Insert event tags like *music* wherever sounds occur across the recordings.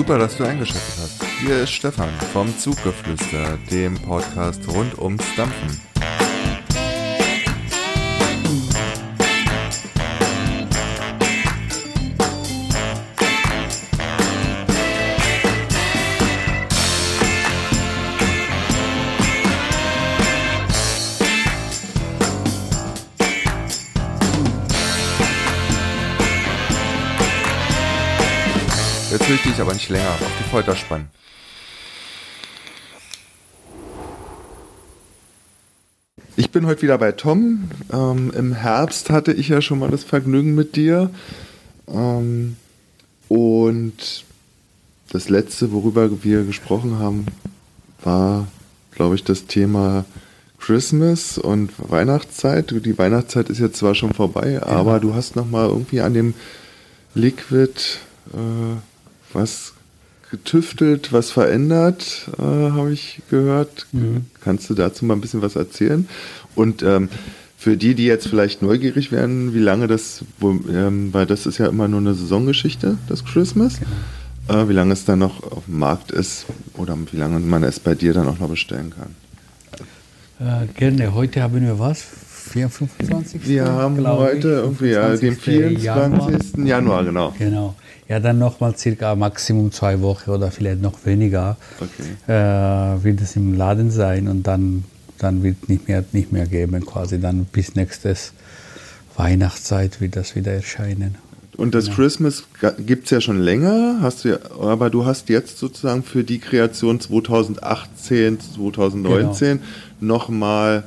Super, dass du eingeschaltet hast. Hier ist Stefan vom Zuggeflüster, dem Podcast rund ums Dampfen. Will ich aber nicht länger auf die Folter spannen. Ich bin heute wieder bei Tom. Ähm, Im Herbst hatte ich ja schon mal das Vergnügen mit dir. Ähm, und das letzte, worüber wir gesprochen haben, war, glaube ich, das Thema Christmas und Weihnachtszeit. Die Weihnachtszeit ist jetzt zwar schon vorbei, aber du hast noch mal irgendwie an dem Liquid äh, was getüftelt, was verändert, äh, habe ich gehört. Mhm. Kannst du dazu mal ein bisschen was erzählen? Und ähm, für die, die jetzt vielleicht neugierig werden, wie lange das, wo, ähm, weil das ist ja immer nur eine Saisongeschichte, das Christmas, äh, wie lange es dann noch auf dem Markt ist oder wie lange man es bei dir dann auch noch bestellen kann. Äh, gerne. Heute haben wir was? 4, 25. Wir haben heute irgendwie ja, den 25. 24. Januar, genau. Genau. Ja, dann nochmal circa Maximum zwei Wochen oder vielleicht noch weniger Okay. äh, wird es im Laden sein und dann, dann wird nicht mehr nicht mehr geben quasi. Dann bis nächstes Weihnachtszeit wird das wieder erscheinen. Und das Christmas gibt es ja schon länger, hast du ja, aber du hast jetzt sozusagen für die Kreation 2018, 2019 nochmal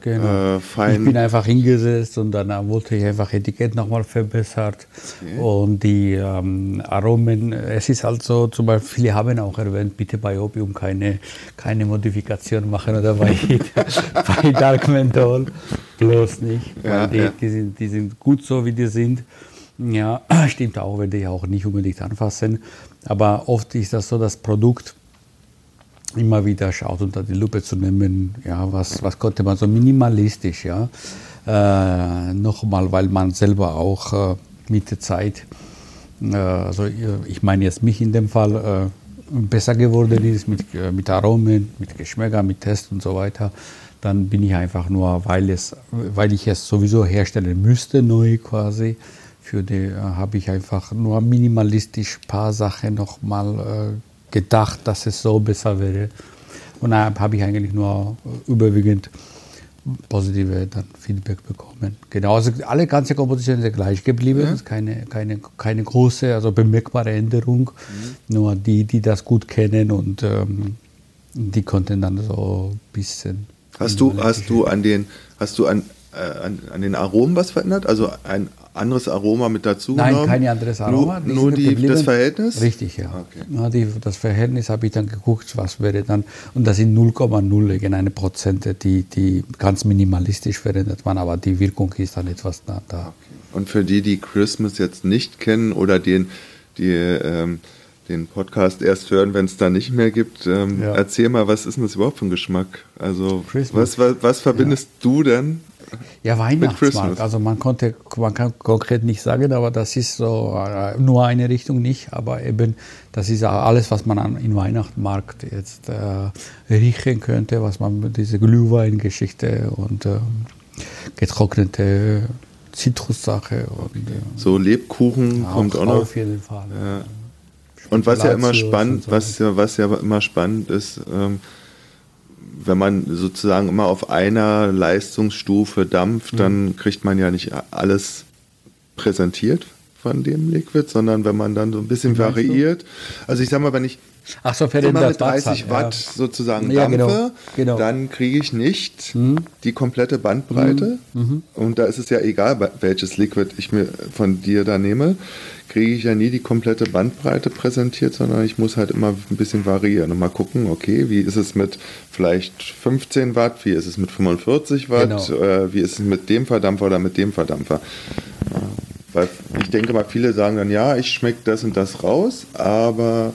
Genau. äh, fein. Ich bin einfach hingesetzt und dann wollte ich einfach Etikett nochmal verbessert und die ähm, Aromen, es ist halt so, zum Beispiel, viele haben auch erwähnt, bitte bei Opium keine, keine Modifikation machen oder bei, *laughs* bei Dark Menthol, bloß nicht, Ja, die, ja. die, sind, die sind gut so, wie die sind. Ja, *clears throat* stimmt auch, werde ich auch nicht unbedingt anfassen, aber oft ist das so, das Produkt immer wieder schaut, unter die Lupe zu nehmen, ja, was, was konnte man so minimalistisch, ja, äh, nochmal, weil man selber auch äh, mit der Zeit, äh, also ich meine jetzt mich in dem Fall, äh, besser geworden ist mit, äh, mit Aromen, mit Geschmäcker, mit Test und so weiter, dann bin ich einfach nur, weil, es, weil ich es sowieso herstellen müsste, neu quasi, für die äh, habe ich einfach nur minimalistisch ein paar Sachen nochmal gedacht, dass es so besser wäre. Und da habe ich eigentlich nur überwiegend positive dann Feedback bekommen. Genau, also alle ganze Kompositionen sind gleich geblieben, ist keine, keine, keine große, also bemerkbare Änderung. Nur die, die das gut kennen und ähm, die konnten dann so ein bisschen. Hast du, hast du an den, hast du an, an, an den Aromen was verändert? Also ein anderes Aroma mit dazu Nein, genommen? kein anderes Aroma. Nur, Die nur die, das Verhältnis? Richtig, ja. Okay. ja die, das Verhältnis habe ich dann geguckt, was wäre dann, und das sind 0,0 gegen eine Prozente, die, die ganz minimalistisch verwendet waren, aber die Wirkung ist dann etwas da. da. Und für die, die Christmas jetzt nicht kennen oder den, die ähm, den Podcast erst hören, wenn es da nicht mehr gibt, ähm, Ja. erzähl mal, was ist denn das überhaupt für ein Geschmack? Also was, was, was verbindest du denn? Ja. Weihnachtsmarkt. Also man konnte, man kann konkret nicht sagen, aber das ist so äh, nur eine Richtung nicht, aber eben das ist auch alles, was man an, im Weihnachtsmarkt jetzt äh, riechen könnte, was man mit dieser Glühwein-Geschichte und ähm, getrocknete Zitrussache und äh, So Lebkuchen kommt auch noch. auf jeden Fall. Ja. Und was ja immer spannend, so. was ja, was ja immer spannend ist, ähm, wenn man sozusagen immer auf einer Leistungsstufe dampft, Mhm. dann kriegt man ja nicht alles präsentiert von dem Liquid, sondern wenn man dann so ein bisschen variiert. Also ich sag mal, wenn ich Ach so, immer verändert mit 30 Watt, Watt ja. sozusagen Ja, genau, dampfe, genau. dann kriege ich nicht Mhm. die komplette Bandbreite. Und da ist es ja egal, welches Liquid ich mir von dir da nehme, kriege ich ja nie die komplette Bandbreite präsentiert, sondern ich muss halt immer ein bisschen variieren und mal gucken, okay, wie ist es mit vielleicht 15 Watt, wie ist es mit 45 Watt, Genau. äh, wie ist es mit dem Verdampfer oder mit dem Verdampfer. Weil ich denke mal, viele sagen dann, ja, ich schmecke das und das raus, aber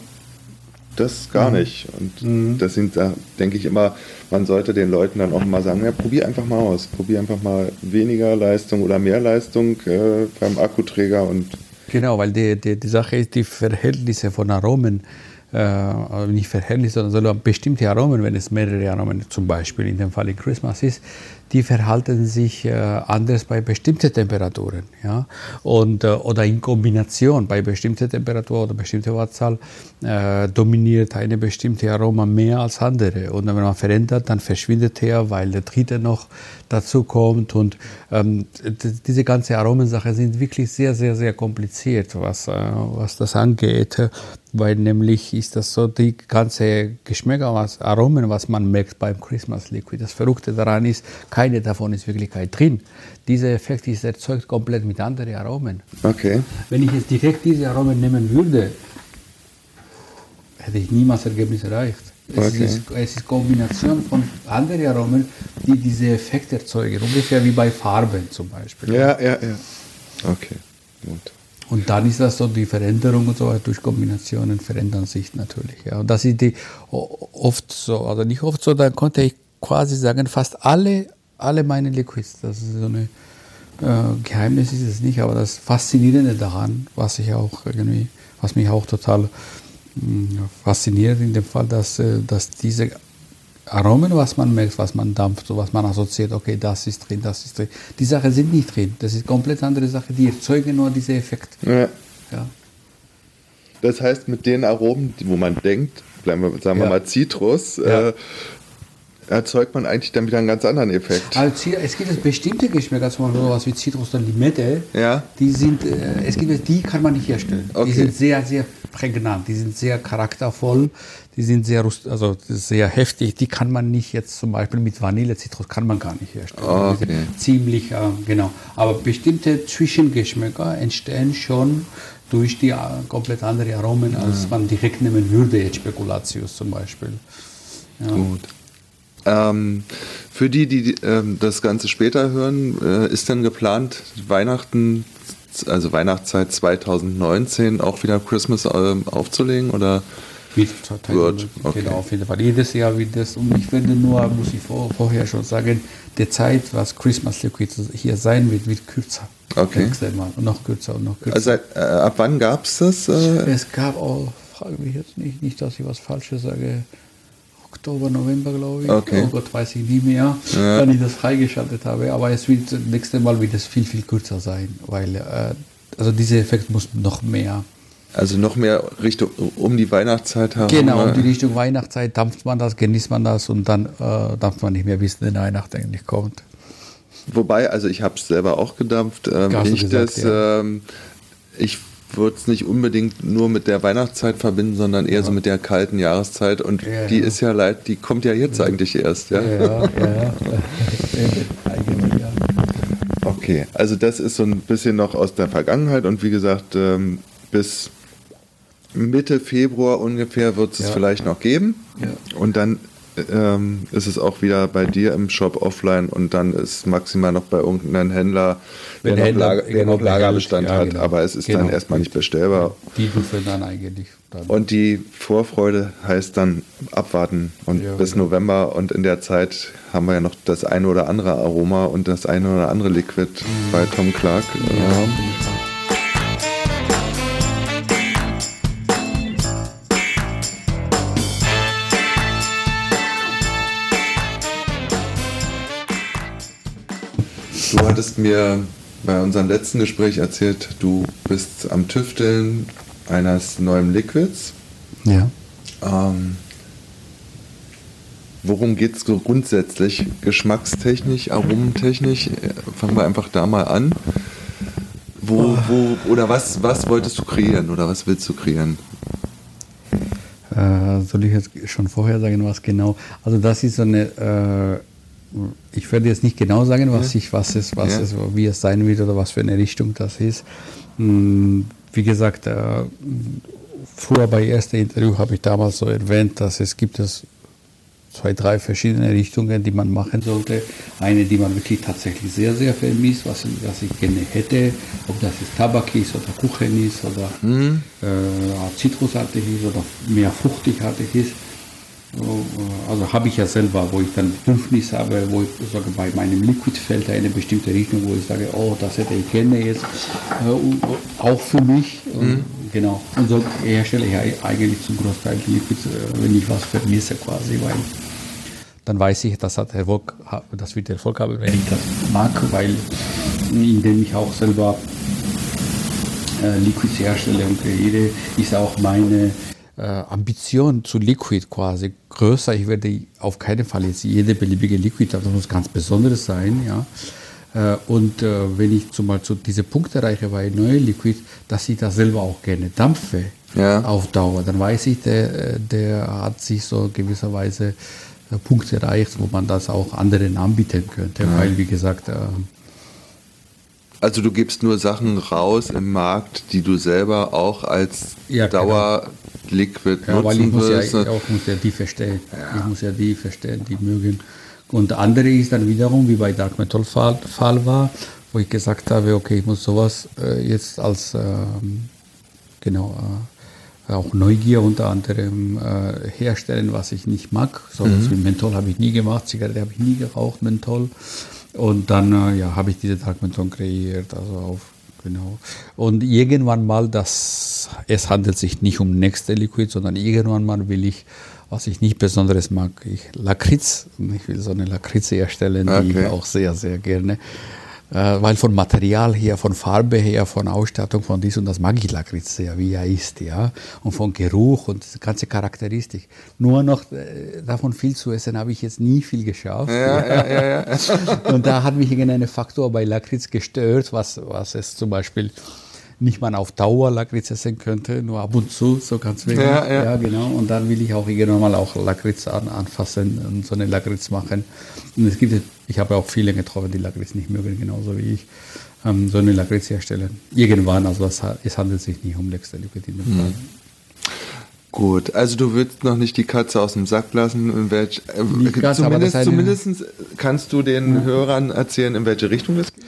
das gar nicht. Und das sind, da denke ich immer, man sollte den Leuten dann auch mal sagen, ja, probier einfach mal aus. Probier einfach mal weniger Leistung oder mehr Leistung äh, beim Akkuträger und Genau, weil die, die, die Sache ist, die Verhältnisse von Aromen äh, nicht Verhältnisse, sondern bestimmte Aromen, wenn es mehrere Aromen zum Beispiel in dem Fall in Christmas ist, die verhalten sich äh, anders bei bestimmten Temperaturen. Ja? Und, äh, oder in Kombination bei bestimmter Temperatur oder bestimmter Wattzahl äh, dominiert eine bestimmte Aroma mehr als andere. Und wenn man verändert, dann verschwindet er, weil der dritte noch dazu kommt. Und ähm, diese ganze Aromensache sind wirklich sehr, sehr, sehr kompliziert, was, äh, was das angeht weil nämlich ist das so, die ganze Geschmäcker, was Aromen, was man merkt beim Christmas Liquid. Das Verrückte daran ist, keine davon ist Wirklichkeit drin. Dieser Effekt ist erzeugt komplett mit anderen Aromen. Okay. Wenn ich jetzt direkt diese Aromen nehmen würde, hätte ich niemals Ergebnis erreicht. Es, okay. ist, es ist Kombination von anderen Aromen, die diese Effekte erzeugen. Ungefähr wie bei Farben zum Beispiel. Ja, ja, ja. Okay, gut. Und dann ist das so, die Veränderung und so weiter durch Kombinationen verändern sich natürlich. Ja. Und das ist die oft so, also nicht oft so, dann konnte ich quasi sagen, fast alle, alle meine Liquids, das ist so eine äh, Geheimnis ist es nicht, aber das Faszinierende daran, was ich auch irgendwie, was mich auch total mh, fasziniert in dem Fall, dass, äh, dass diese Aromen, was man merkt, was man dampft, was man assoziiert, okay, das ist drin, das ist drin. Die Sachen sind nicht drin. Das ist komplett andere Sache. Die erzeugen nur diesen Effekt. Ja. ja. Das heißt, mit den Aromen, wo man denkt, bleiben wir, sagen wir ja. mal Zitrus, ja. äh, erzeugt man eigentlich dann wieder einen ganz anderen Effekt. Also es gibt bestimmte Geschmäcker, zum Beispiel sowas wie Zitrus oder Limette, ja. die sind, äh, es gibt, die kann man nicht herstellen. Okay. Die sind sehr, sehr prägnant, die sind sehr charaktervoll, die sind sehr, also sehr heftig, die kann man nicht jetzt zum Beispiel mit Vanille, Zitrus kann man gar nicht herstellen. Okay. Ziemlich, äh, genau. Aber bestimmte Zwischengeschmäcker entstehen schon durch die äh, komplett andere Aromen, als ja. man direkt nehmen würde, jetzt Spekulatius zum Beispiel. Ja. Gut. Ähm, für die, die ähm, das Ganze später hören, äh, ist denn geplant, Weihnachten, also Weihnachtszeit 2019 auch wieder Christmas äh, aufzulegen oder? Wird, wird okay. Genau, auf jeden Fall. Jedes Jahr wird das. Und ich finde nur, muss ich vor, vorher schon sagen, die Zeit, was Christmas Liquid hier sein wird, wird kürzer. Okay. Mal. Und noch kürzer und noch kürzer. Also äh, ab wann gab es das? Äh? Es gab auch, frage mich jetzt nicht, nicht, dass ich was Falsches sage. Oktober, November, glaube ich. Okay. Oh Gott, weiß ich nie mehr, ja. wann ich das freigeschaltet habe. Aber es wird das nächste Mal wird es viel, viel kürzer sein, weil äh, also dieser Effekt muss noch mehr. Also noch mehr Richtung um die Weihnachtszeit haben. Genau, um die Richtung Weihnachtszeit dampft man das, genießt man das und dann äh, darf man nicht mehr wissen, wenn Weihnachten eigentlich kommt. Wobei, also ich habe es selber auch gedampft. Ähm, ich, gesagt, das, ja. ähm, ich würde es nicht unbedingt nur mit der Weihnachtszeit verbinden, sondern eher ja. so mit der kalten Jahreszeit. Und ja, die ist ja leid, die kommt ja jetzt eigentlich erst, ja? Ja, ja, ja. *laughs* eigentlich, ja. Okay, also das ist so ein bisschen noch aus der Vergangenheit und wie gesagt, ähm, bis Mitte Februar ungefähr wird es vielleicht noch geben. Und dann ähm, ist es auch wieder bei dir im Shop offline und dann ist maximal noch bei irgendeinem Händler, der, noch, Lager, der noch Lagerbestand ja, hat, genau. aber es ist genau. dann erstmal nicht bestellbar. Die dürfen dann eigentlich. Dann. Und die Vorfreude heißt dann abwarten und ja, bis genau. November und in der Zeit haben wir ja noch das eine oder andere Aroma und das eine oder andere Liquid mhm. bei Tom Clark. Ja, Du hattest mir bei unserem letzten Gespräch erzählt, du bist am Tüfteln eines neuen Liquids. Ja. Ähm, worum geht es grundsätzlich? Geschmackstechnisch, aromentechnisch? Fangen wir einfach da mal an. Wo, wo, oder was, was wolltest du kreieren oder was willst du kreieren? Äh, soll ich jetzt schon vorher sagen, was genau? Also das ist so eine äh, ich werde jetzt nicht genau sagen, was ja. ich, was es, was ja. es, wie es sein wird oder was für eine Richtung das ist. Hm, wie gesagt, äh, früher bei ersten Interview habe ich damals so erwähnt, dass es gibt es zwei, drei verschiedene Richtungen, die man machen sollte. Eine, die man wirklich tatsächlich sehr, sehr vermisst, was, was ich gerne hätte, ob das jetzt Tabak ist oder Kuchen ist oder mhm. äh, zitrusartig ist oder mehr fruchtigartig ist. Also habe ich ja selber, wo ich dann Fünfnis habe, wo ich sage, bei meinem Liquid fällt eine bestimmte Richtung, wo ich sage, oh, das hätte ich gerne jetzt äh, auch für mich. Mhm. Genau. Und so herstelle ich eigentlich zum Großteil Liquid, äh, wenn ich was vermisse quasi, weil dann weiß ich, das, hat Erfolg, das wird Erfolg haben, wenn ich das mag, weil indem ich auch selber äh, Liquids herstelle und kreiere, ist auch meine äh, Ambition zu Liquid quasi größer. Ich werde auf keinen Fall jetzt jede beliebige Liquid, das muss ganz Besonderes sein, ja. Äh, und äh, wenn ich zum Beispiel diese Punkte erreiche bei neuen Liquid, dass ich das selber auch gerne dampfe ja. auf Dauer, dann weiß ich, der, der hat sich so gewisserweise Punkte erreicht, wo man das auch anderen anbieten könnte, ja. weil wie gesagt, also du gibst nur Sachen raus im Markt, die du selber auch als ja, Dauer Liquid ja, nutzen weil ich muss willst. ja auch muss ja die verstehen. Ja. Ich muss ja die verstehen, die mögen. Und andere ist dann wiederum, wie bei Dark Metal Fall, Fall war, wo ich gesagt habe, okay, ich muss sowas äh, jetzt als ähm, genau äh, auch Neugier unter anderem äh, herstellen, was ich nicht mag. So mhm. wie Menthol habe ich nie gemacht, Zigarette habe ich nie geraucht, Menthol. Und dann äh, ja, habe ich diese Dark Menthol kreiert, also auf Genau. Und irgendwann mal, das, es handelt sich nicht um nächste Liquid, sondern irgendwann mal will ich, was ich nicht besonderes mag, ich Lakritz. Ich will so eine Lakritze erstellen, okay. die ich auch sehr, sehr gerne weil von Material her, von Farbe her, von Ausstattung, von dies und das mag ich Lakritz sehr, wie er ist, ja. Und von Geruch und die ganze Charakteristik. Nur noch äh, davon viel zu essen habe ich jetzt nie viel geschafft. Ja, ja. Ja, ja, *laughs* und da hat mich irgendein Faktor bei Lakritz gestört, was, was es zum Beispiel nicht mal auf Dauer Lakritz essen könnte, nur ab und zu, so ganz wenig. Ja, ja. ja, genau. Und dann will ich auch irgendwann mal auch Lakritz an, anfassen und so eine Lakritz machen. Und es gibt, ich habe auch viele getroffen, die Lakritz nicht mögen, genauso wie ich, ähm, so eine Lakritz herstellen. Irgendwann, also das, es handelt sich nicht um Liquid in dem Fall. Gut, also du würdest noch nicht die Katze aus dem Sack lassen. In welch, äh, Katze, zumindest, zumindest kannst du den ja. Hörern erzählen, in welche Richtung es geht.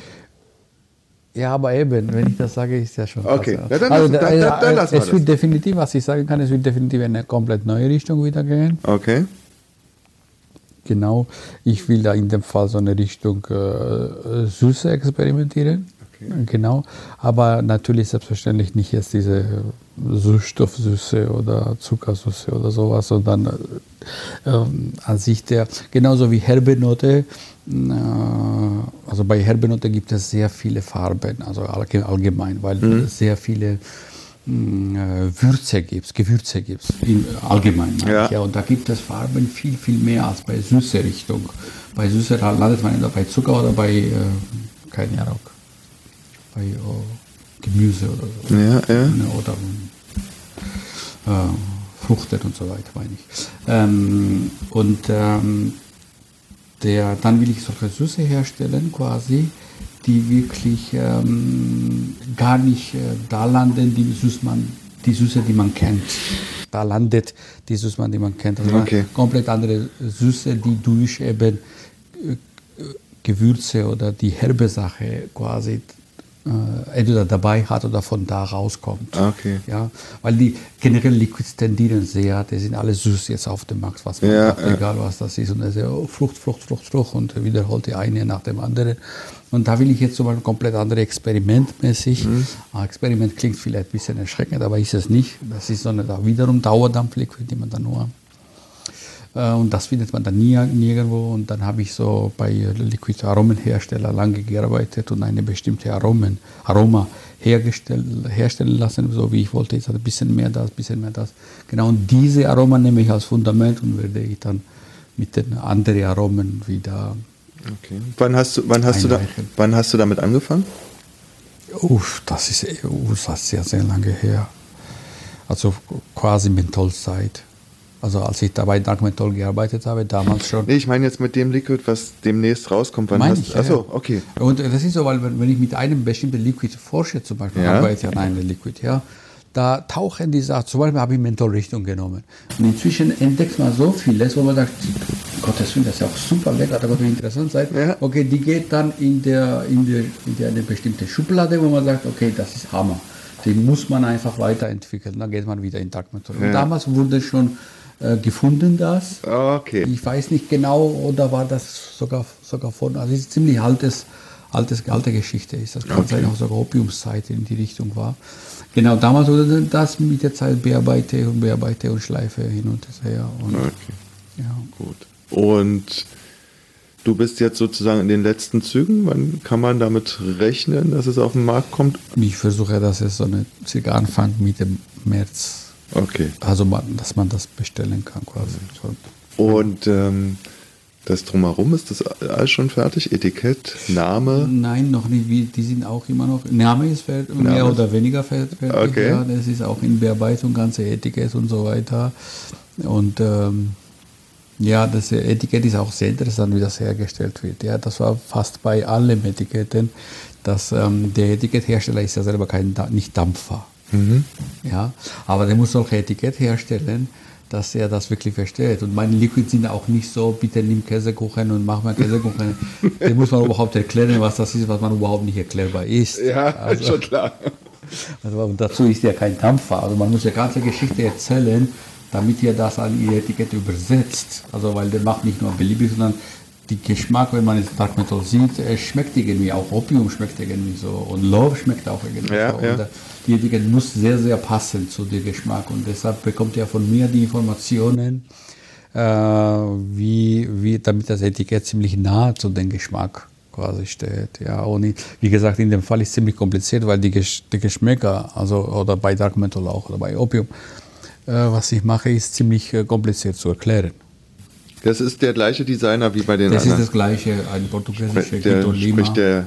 Ja, aber eben, wenn ich das sage, ist ja schon. Okay, ja, dann, also, dann, dann, dann lassen wir Es wird definitiv, was ich sagen kann, es wird definitiv in eine komplett neue Richtung wieder gehen. Okay. Genau. Ich will da in dem Fall so eine Richtung äh, Süße experimentieren. Okay. Genau. Aber natürlich selbstverständlich nicht jetzt diese Süßstoffsüße oder Zuckersüße oder sowas, sondern äh, äh, an sich der, genauso wie herbe Note also bei Herbenote gibt es sehr viele Farben, also allgemein, weil mhm. es sehr viele äh, Würze gibt, Gewürze gibt, allgemein. Ja. Ja. Und da gibt es Farben viel, viel mehr als bei süßer Richtung. Bei süßer landet man entweder bei Zucker oder bei, äh, keine Ahnung, bei oh, Gemüse oder so. Ja, ja. Ne, oder äh, Fruchten und so weiter, meine ich. Ähm, und ähm, der, dann will ich solche Süße herstellen quasi, die wirklich ähm, gar nicht äh, da landen, die Süßmann, die Süße, die man kennt. Da landet die Süßmann, die man kennt. Also okay. komplett andere Süße, die durch eben äh, Gewürze oder die herbe Sache quasi äh, entweder dabei hat oder von da rauskommt. Okay. Ja, weil die generell Liquids tendieren sehr, die sind alle süß jetzt auf dem Markt, was man ja, macht, ja. egal was das ist. Und er sagt, oh, Frucht, Frucht, Frucht, Frucht und wiederholt die eine nach dem anderen. Und da will ich jetzt so ein komplett andere Experimentmäßig. Mhm. Ah, Experiment klingt vielleicht ein bisschen erschreckend, aber ist es nicht. Das ist so eine wiederum Dauerdampfliquid, die man dann nur äh, und das findet man dann nie, nirgendwo. Und dann habe ich so bei Liquid Aromenhersteller lange gearbeitet und eine bestimmte Aromen, Aroma herstellen lassen, so wie ich wollte. Jetzt ein bisschen mehr das, ein bisschen mehr das. Genau, und diese Aroma nehme ich als Fundament und werde ich dann mit den anderen Aromen wieder. Okay. Wann hast du, wann hast du, da, wann hast du damit angefangen? Uff, das ist, uh, das ist sehr, sehr lange her. Also quasi Mentholzeit. Also als ich dabei Dark Menthol gearbeitet habe, damals schon. Nee, ich meine jetzt mit dem Liquid, was demnächst rauskommt. Wann hast, ich, achso, okay. Und das ist so, weil wenn ich mit einem bestimmten Liquid forsche, zum Beispiel ja. arbeite an einem Liquid, ja, da tauchen die Sachen, zum Beispiel habe ich Menthol-Richtung genommen. Und inzwischen entdeckt man so vieles, wo man sagt, Gottes Willen, das ist ja auch super lecker, das wird interessant sein. Ja. Okay, die geht dann in, der, in, der, in der eine bestimmte Schublade, wo man sagt, okay, das ist Hammer. die muss man einfach weiterentwickeln. Dann geht man wieder in. Und Ja. damals wurde schon äh, gefunden das. Okay. Ich weiß nicht genau, oder war das sogar, sogar von, also es ist ziemlich altes, altes, alte Geschichte ist. Das kann Okay. sein, auch sogar Opiumszeit in die Richtung war. Genau, damals wurde das mit der Zeit bearbeite und bearbeite und schleife hin und her. Und, Okay, ja. gut. Und du bist jetzt sozusagen in den letzten Zügen. Wann kann man damit rechnen, dass es auf den Markt kommt? Ich versuche, dass es so eine circa Anfang Mitte März, Okay. also dass man das bestellen kann quasi. Und ähm, das drumherum ist das alles schon fertig? Etikett, Name? Nein, noch nicht. Die sind auch immer noch. Name ist fertig, Name mehr ist- oder weniger fertig. Okay. Ja, das ist auch in Bearbeitung, ganze Etikett und so weiter. Und ähm, ja, das Etikett ist auch sehr interessant, wie das hergestellt wird. Ja, das war fast bei allen Etiketten. Dass, ähm, der Etiketthersteller ist ja selber kein nicht Dampfer. Ja, aber der muss solche Etikett herstellen, dass er das wirklich versteht. Und meine Liquids sind auch nicht so, bitte nimm Käsekuchen und mach mal Käsekuchen. *laughs* Den muss man überhaupt erklären, was das ist, was man überhaupt nicht erklärbar ist. Ja, *laughs* also, schon klar. also und dazu ist ja kein Dampfer. Also man muss ja ganze Geschichte erzählen, damit ihr das an ihr Etikett übersetzt. Also weil der macht nicht nur beliebig, sondern die Geschmack, wenn man jetzt Dark Metal sieht, es schmeckt irgendwie auch Opium schmeckt irgendwie so und Love schmeckt auch irgendwie Ja, so. ja. Äh, die Etikett muss sehr, sehr passen zu dem Geschmack und deshalb bekommt ihr von mir die Informationen, äh, wie, wie, damit das Etikett ziemlich nah zu dem Geschmack quasi steht. Ja, und wie gesagt, in dem Fall ist es ziemlich kompliziert, weil die, Gesch die Geschmäcker, also oder bei Dark Metal auch oder bei Opium, äh, was ich mache, ist ziemlich äh, kompliziert zu erklären. Das ist der gleiche Designer wie bei den Das ist anderen. das gleiche, ein portugiesischer der, Guido Lima. sprich der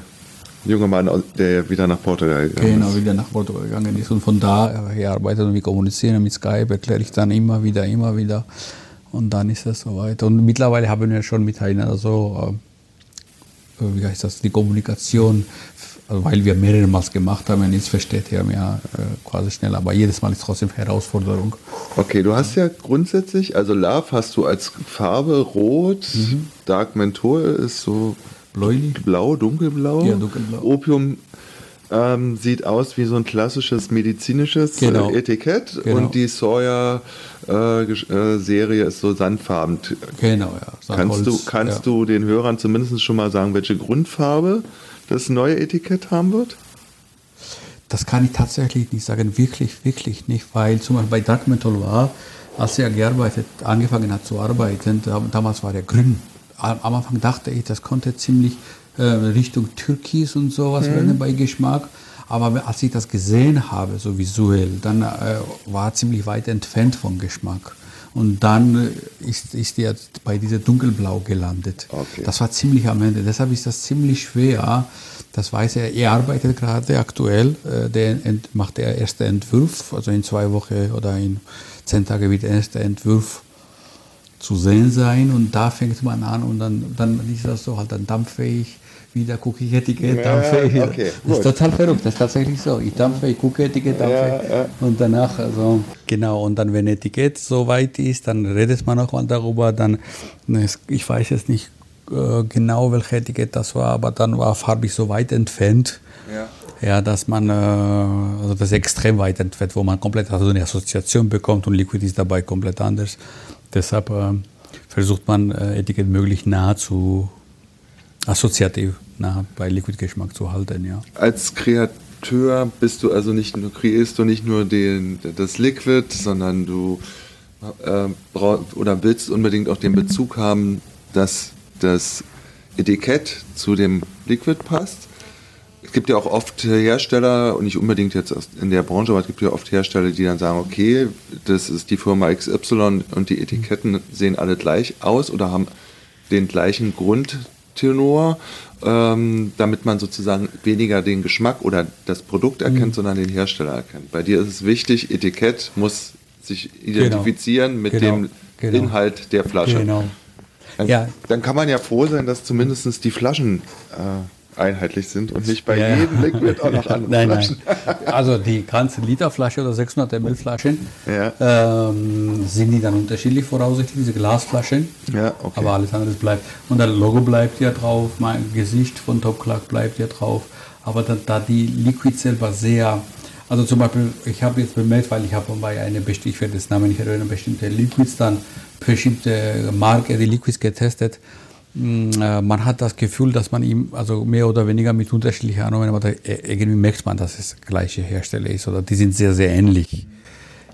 junge Mann, der wieder nach Portugal gegangen Genau, ist. wieder nach Portugal gegangen ist und von da her arbeitet und wir kommunizieren mit Skype, erkläre ich dann immer wieder, immer wieder und dann ist es soweit. Und mittlerweile haben wir schon miteinander so, äh, wie heißt das, die Kommunikation, also weil wir mehrere Mal gemacht haben, und jetzt versteht er mir äh, quasi schnell, aber jedes Mal ist trotzdem Herausforderung. Okay, du hast ja grundsätzlich, also Love hast du als Farbe rot, Mhm. Dark Menthol ist so Bläulich? blau, dunkelblau. Ja, dunkelblau. Opium ähm, sieht aus wie so ein klassisches medizinisches Genau. äh, Etikett Genau. und die Sawyer äh, äh, Serie ist so sandfarben. Genau, ja. ein Kannst, du, kannst ja. du den Hörern zumindest schon mal sagen, welche Grundfarbe das neue Etikett haben wird? Das kann ich tatsächlich nicht sagen, wirklich, wirklich nicht, weil zum Beispiel bei Dark Metal war, als er gearbeitet, angefangen hat zu arbeiten, da, damals war er grün. Am Anfang dachte ich, das konnte ziemlich äh, Richtung Türkis und sowas werden bei Geschmack. Aber als ich das gesehen habe, so visuell, dann äh, war er ziemlich weit entfernt vom Geschmack. Und dann ist, ist er bei dieser Dunkelblau gelandet. Okay. Das war ziemlich am Ende. Deshalb ist das ziemlich schwer. Das weiß er. Er arbeitet gerade aktuell. Äh, der macht der erste Entwurf. Also in zwei Wochen oder in zehn Tagen wird der erste Entwurf zu sehen sein. Und da fängt man an und dann, dann ist das so halt dann dampfe ich. Wieder gucke ich Etikett, Ja, dampfe ich. okay, das ist total verrückt. Das ist tatsächlich so. Ich dampfe, ich gucke Etikett, dampfe Ja, ja. und danach, also genau, und dann, wenn Etikett so weit ist, dann redet man auch mal darüber. Dann, ich weiß jetzt nicht äh, genau, welches Etikett das war, aber dann war farbig so weit entfernt. Ja. Ja, dass man, äh, also das extrem weit entfernt, wo man komplett also eine Assoziation bekommt und Liquid ist dabei komplett anders. Deshalb äh, versucht man Etikett möglichst nah zu, assoziativ nah bei Liquid-Geschmack zu halten, ja. Als Kreateur bist du also nicht nur, kreierst du nicht nur den, das Liquid, sondern du äh, oder willst unbedingt auch den Bezug haben, dass das Etikett zu dem Liquid passt. Es gibt ja auch oft Hersteller, und nicht unbedingt jetzt in der Branche, aber es gibt ja oft Hersteller, die dann sagen, okay, das ist die Firma XY und die Etiketten sehen alle gleich aus oder haben den gleichen Grundtenor, ähm, damit man sozusagen weniger den Geschmack oder das Produkt erkennt, sondern den Hersteller erkennt. Bei dir ist es wichtig, Etikett muss sich identifizieren mit Genau. dem Genau. Inhalt der Flasche. Genau. Dann, Ja. dann kann man ja froh sein, dass zumindest die Flaschen äh, einheitlich sind und nicht bei Ja, jedem Liquid auch noch *laughs* andere nein, Flaschen. nein. *laughs* Also die ganze Literflasche oder 600 ml Flaschen Ja. ähm, sind die dann unterschiedlich voraussichtlich, diese Glasflaschen. Ja, okay. Aber alles andere bleibt. Und das Logo bleibt ja drauf, mein Gesicht von Top Clark bleibt ja drauf. Aber da, da die Liquid selber sehr Also zum Beispiel, ich habe jetzt bemerkt, weil ich habe bei einer bestimmten, ich werde das Namen nicht erinnern, bestimmte Liquids dann, bestimmte Marke, die Liquids getestet. Äh, man hat das Gefühl, dass man ihm, also mehr oder weniger mit unterschiedlichen Aromen, aber irgendwie merkt man, dass es gleiche Hersteller ist oder die sind sehr, sehr ähnlich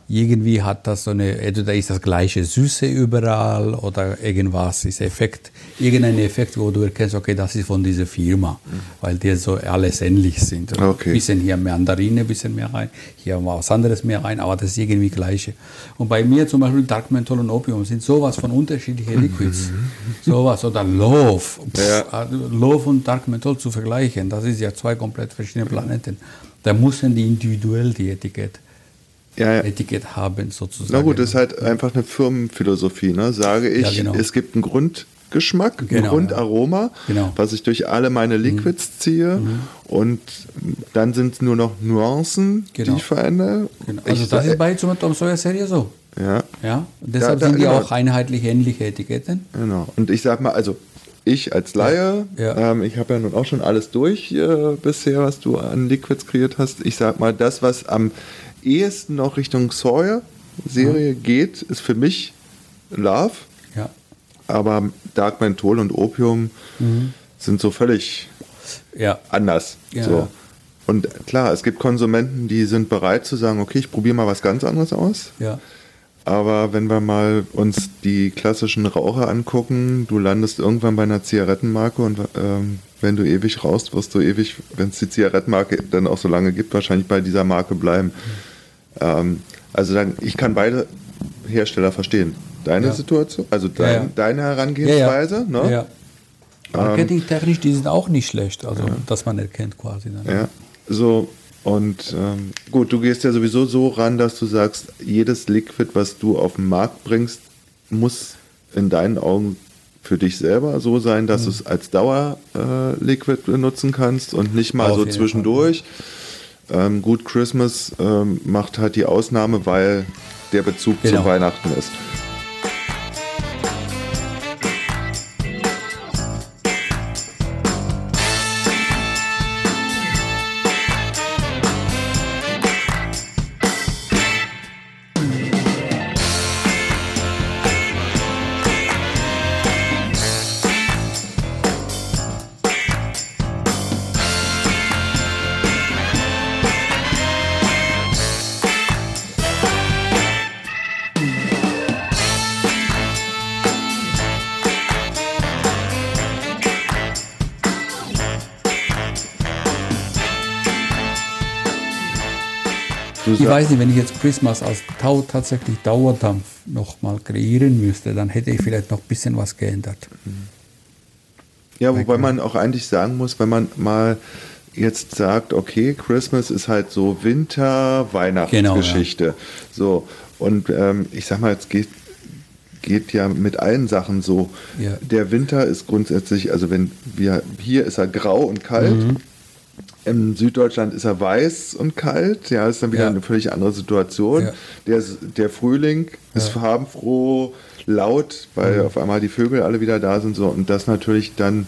irgendwie hat das so eine, entweder ist das gleiche Süße überall oder irgendwas ist Effekt, irgendein Effekt, wo du erkennst, okay, das ist von dieser Firma, weil die so alles ähnlich sind. Okay. Bisschen hier Mandarine, bisschen mehr rein, hier was anderes mehr rein, aber das ist irgendwie gleiche. Und bei mir zum Beispiel Dark Menthol und Opium sind sowas von unterschiedlichen Liquids. Mhm. sowas oder Love. Ja. Love und Dark Menthol zu vergleichen, das ist ja zwei komplett verschiedene Planeten. Da müssen die individuell die Etikette ja, ja. Etikett haben sozusagen. Na gut, das ist halt einfach eine Firmenphilosophie. Ne? Sage ich, ja, genau. es gibt einen Grundgeschmack, genau, ein Grundaroma, genau. was ich durch alle meine Liquids mhm. ziehe mhm. und dann sind es nur noch Nuancen, die genau. ich verändere. Genau. Also ich das ist bei zum Tom Sawyer Serie so. Ja. ja? Und deshalb da, da, sind die genau. auch einheitlich ähnliche Etiketten. Genau. Und ich sag mal, also ich als Laie, ja. ähm, ich habe ja nun auch schon alles durch äh, bisher, was du an Liquids kreiert hast. Ich sag mal, das, was am ehesten noch Richtung Sawyer-Serie mhm. geht, ist für mich Love. Ja. Aber Dark Menthol und Opium mhm. sind so völlig ja. anders. Ja. So. Und klar, es gibt Konsumenten, die sind bereit zu sagen, okay, ich probiere mal was ganz anderes aus. Ja. Aber wenn wir mal uns die klassischen Raucher angucken, du landest irgendwann bei einer Zigarettenmarke und ähm, wenn du ewig rauchst, wirst du ewig, wenn es die Zigarettenmarke dann auch so lange gibt, wahrscheinlich bei dieser Marke bleiben. Mhm. Ähm, also dann, ich kann beide Hersteller verstehen. Deine ja. Situation, also dein, ja, ja. deine Herangehensweise. Ne? Ja. Marketingtechnisch, die sind auch nicht schlecht, also dass man erkennt quasi. Dann. Ja, so. Und ähm, gut, du gehst ja sowieso so ran, dass du sagst, jedes Liquid, was du auf den Markt bringst, muss in deinen Augen für dich selber so sein, dass mhm. du es als Dauer-Liquid äh, benutzen kannst und nicht mal auf so zwischendurch. Fall. Ähm, gut, Christmas ähm, macht halt die Ausnahme, weil der Bezug genau. zu Weihnachten ist. Ich weiß nicht, wenn ich jetzt Christmas als Tau tatsächlich Dauerdampf nochmal kreieren müsste, dann hätte ich vielleicht noch ein bisschen was geändert. Ja, wobei man auch eigentlich sagen muss, wenn man mal jetzt sagt, okay, Christmas ist halt so Winter-Weihnachtsgeschichte. Genau, ja. So, und ähm, ich sag mal, jetzt geht, geht ja mit allen Sachen so. Ja. Der Winter ist grundsätzlich, also wenn wir, hier ist er grau und kalt. Mhm. In Süddeutschland ist er weiß und kalt, ja, ist dann wieder ja. eine völlig andere Situation. Ja. Der, der Frühling ist ja. farbenfroh, laut, weil mhm. auf einmal die Vögel alle wieder da sind. So. Und das natürlich dann,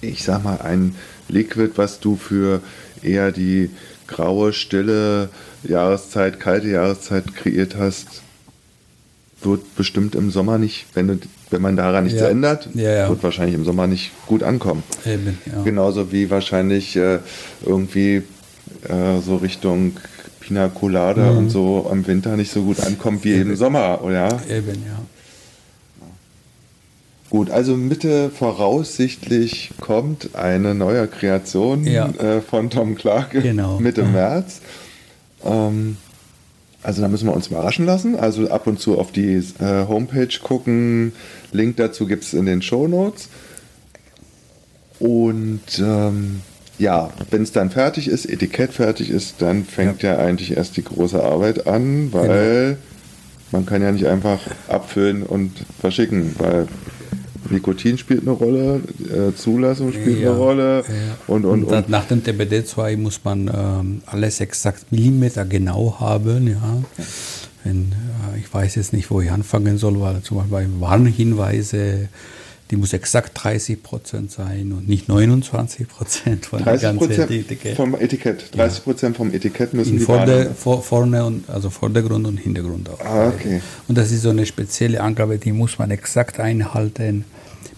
ich sag mal, ein Liquid, was du für eher die graue, stille Jahreszeit, kalte Jahreszeit kreiert hast, wird bestimmt im Sommer nicht, wenn, du, wenn man daran nichts ja. ändert, ja, ja. wird wahrscheinlich im Sommer nicht gut ankommen. Eben, Genauso wie wahrscheinlich äh, irgendwie äh, so Richtung Pina Colada mhm. und so im Winter nicht so gut ankommt wie eben. im Sommer, oder? Eben, ja. Gut, also Mitte voraussichtlich kommt eine neue Kreation äh, von Tom Clark genau. Mitte März. Ähm, also da müssen wir uns überraschen lassen. Also ab und zu auf die äh, Homepage gucken. Link dazu gibt es in den Show Notes. Und ähm, ja, wenn es dann fertig ist, Etikett fertig ist, dann fängt ja. ja, eigentlich erst die große Arbeit an, weil genau. man kann ja nicht einfach abfüllen und verschicken, weil Nikotin spielt eine Rolle, äh, Zulassung spielt ja, eine Rolle. Ja. Und, und, und, und, nach dem TBD2 muss man ähm, alles exakt Millimeter genau haben. Ja. Wenn, äh, ich weiß jetzt nicht, wo ich anfangen soll, weil zum Beispiel bei Warnhinweise die muss exakt 30 Prozent sein und nicht 29 Prozent von 30 Prozent vom Etikett. 30 Prozent ja. vom Etikett müssen In die Vorder, vor, vorne und also Vordergrund und Hintergrund auch. Ah, okay. Und das ist so eine spezielle Angabe, die muss man exakt einhalten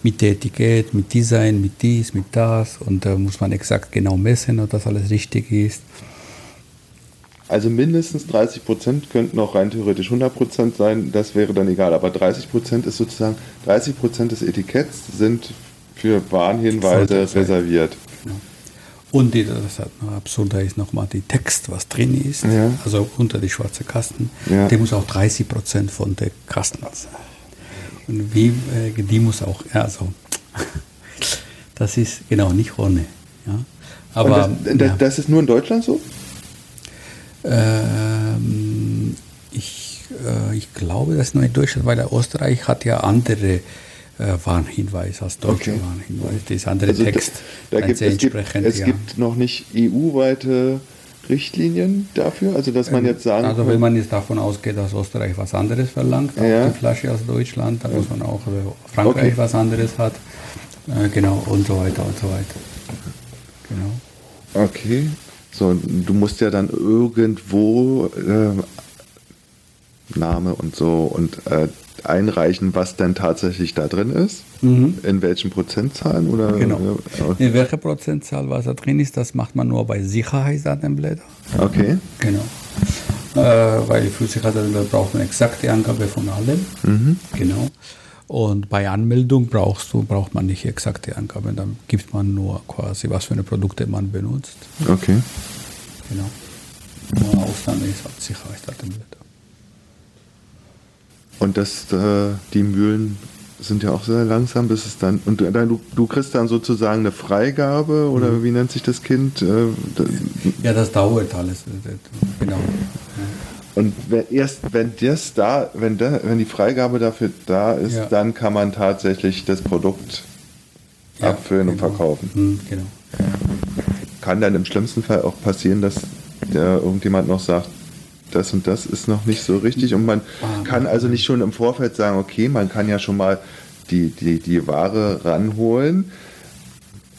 mit der Etikett, mit Design, mit dies, mit das und da muss man exakt genau messen, ob das alles richtig ist. Also mindestens 30 Prozent könnten auch rein theoretisch 100 Prozent sein, das wäre dann egal. Aber 30 Prozent ist sozusagen, 30 Prozent des Etiketts sind für Warnhinweise reserviert. Genau. Und die, das hat noch absurder ist nochmal die Text, was drin ist, ja. also unter die schwarze Kasten, ja. der muss auch 30 Prozent von der Kasten sein. Und wie, äh, die muss auch, ja, also, *laughs* das ist genau nicht ohne. Ja. Aber, das, das, das ist nur in Deutschland so? Ähm, ich, äh, ich glaube, das ist nur in Deutschland, weil Österreich hat ja andere äh, Warnhinweise als deutsche okay. Warnhinweise. Das ist andere also Text. Da, da gibt, es gibt, es ja. gibt noch nicht EU-weite Richtlinien dafür? Also dass man ähm, jetzt sagen Also wenn man jetzt davon ausgeht, dass Österreich was anderes verlangt ja. die Flasche als Deutschland, dann muss man auch, wenn Frankreich okay. was anderes hat, äh, genau, und so weiter und so weiter. Genau. Okay. So, du musst ja dann irgendwo äh, Name und so und äh, einreichen, was denn tatsächlich da drin ist. Mhm. In welchen Prozentzahlen oder? Genau. In welcher Prozentzahl was da drin ist, das macht man nur bei Sicherheitsdatenblättern. Okay. Genau. Äh, weil für Sicherheitsdatenblätter braucht man exakte Angabe von allem. Mhm. Genau. Und bei Anmeldung brauchst du, braucht man nicht exakte Angaben, dann gibt man nur quasi, was für eine Produkte man benutzt. Okay. Genau. Nur Ausnahme ist halt Sicherheitsdatenblätter. Und das, äh, die Mühlen sind ja auch sehr langsam, bis es dann. Und du, du kriegst dann sozusagen eine Freigabe oder mhm. wie nennt sich das Kind? Äh, ja, das dauert alles. Genau. Und wenn, erst wenn das da, wenn, da, wenn die Freigabe dafür da ist, ja. dann kann man tatsächlich das Produkt ja, abfüllen genau. und verkaufen. Mhm, genau. Kann dann im schlimmsten Fall auch passieren, dass irgendjemand noch sagt, das und das ist noch nicht so richtig und man kann also nicht schon im Vorfeld sagen, okay, man kann ja schon mal die, die, die Ware ranholen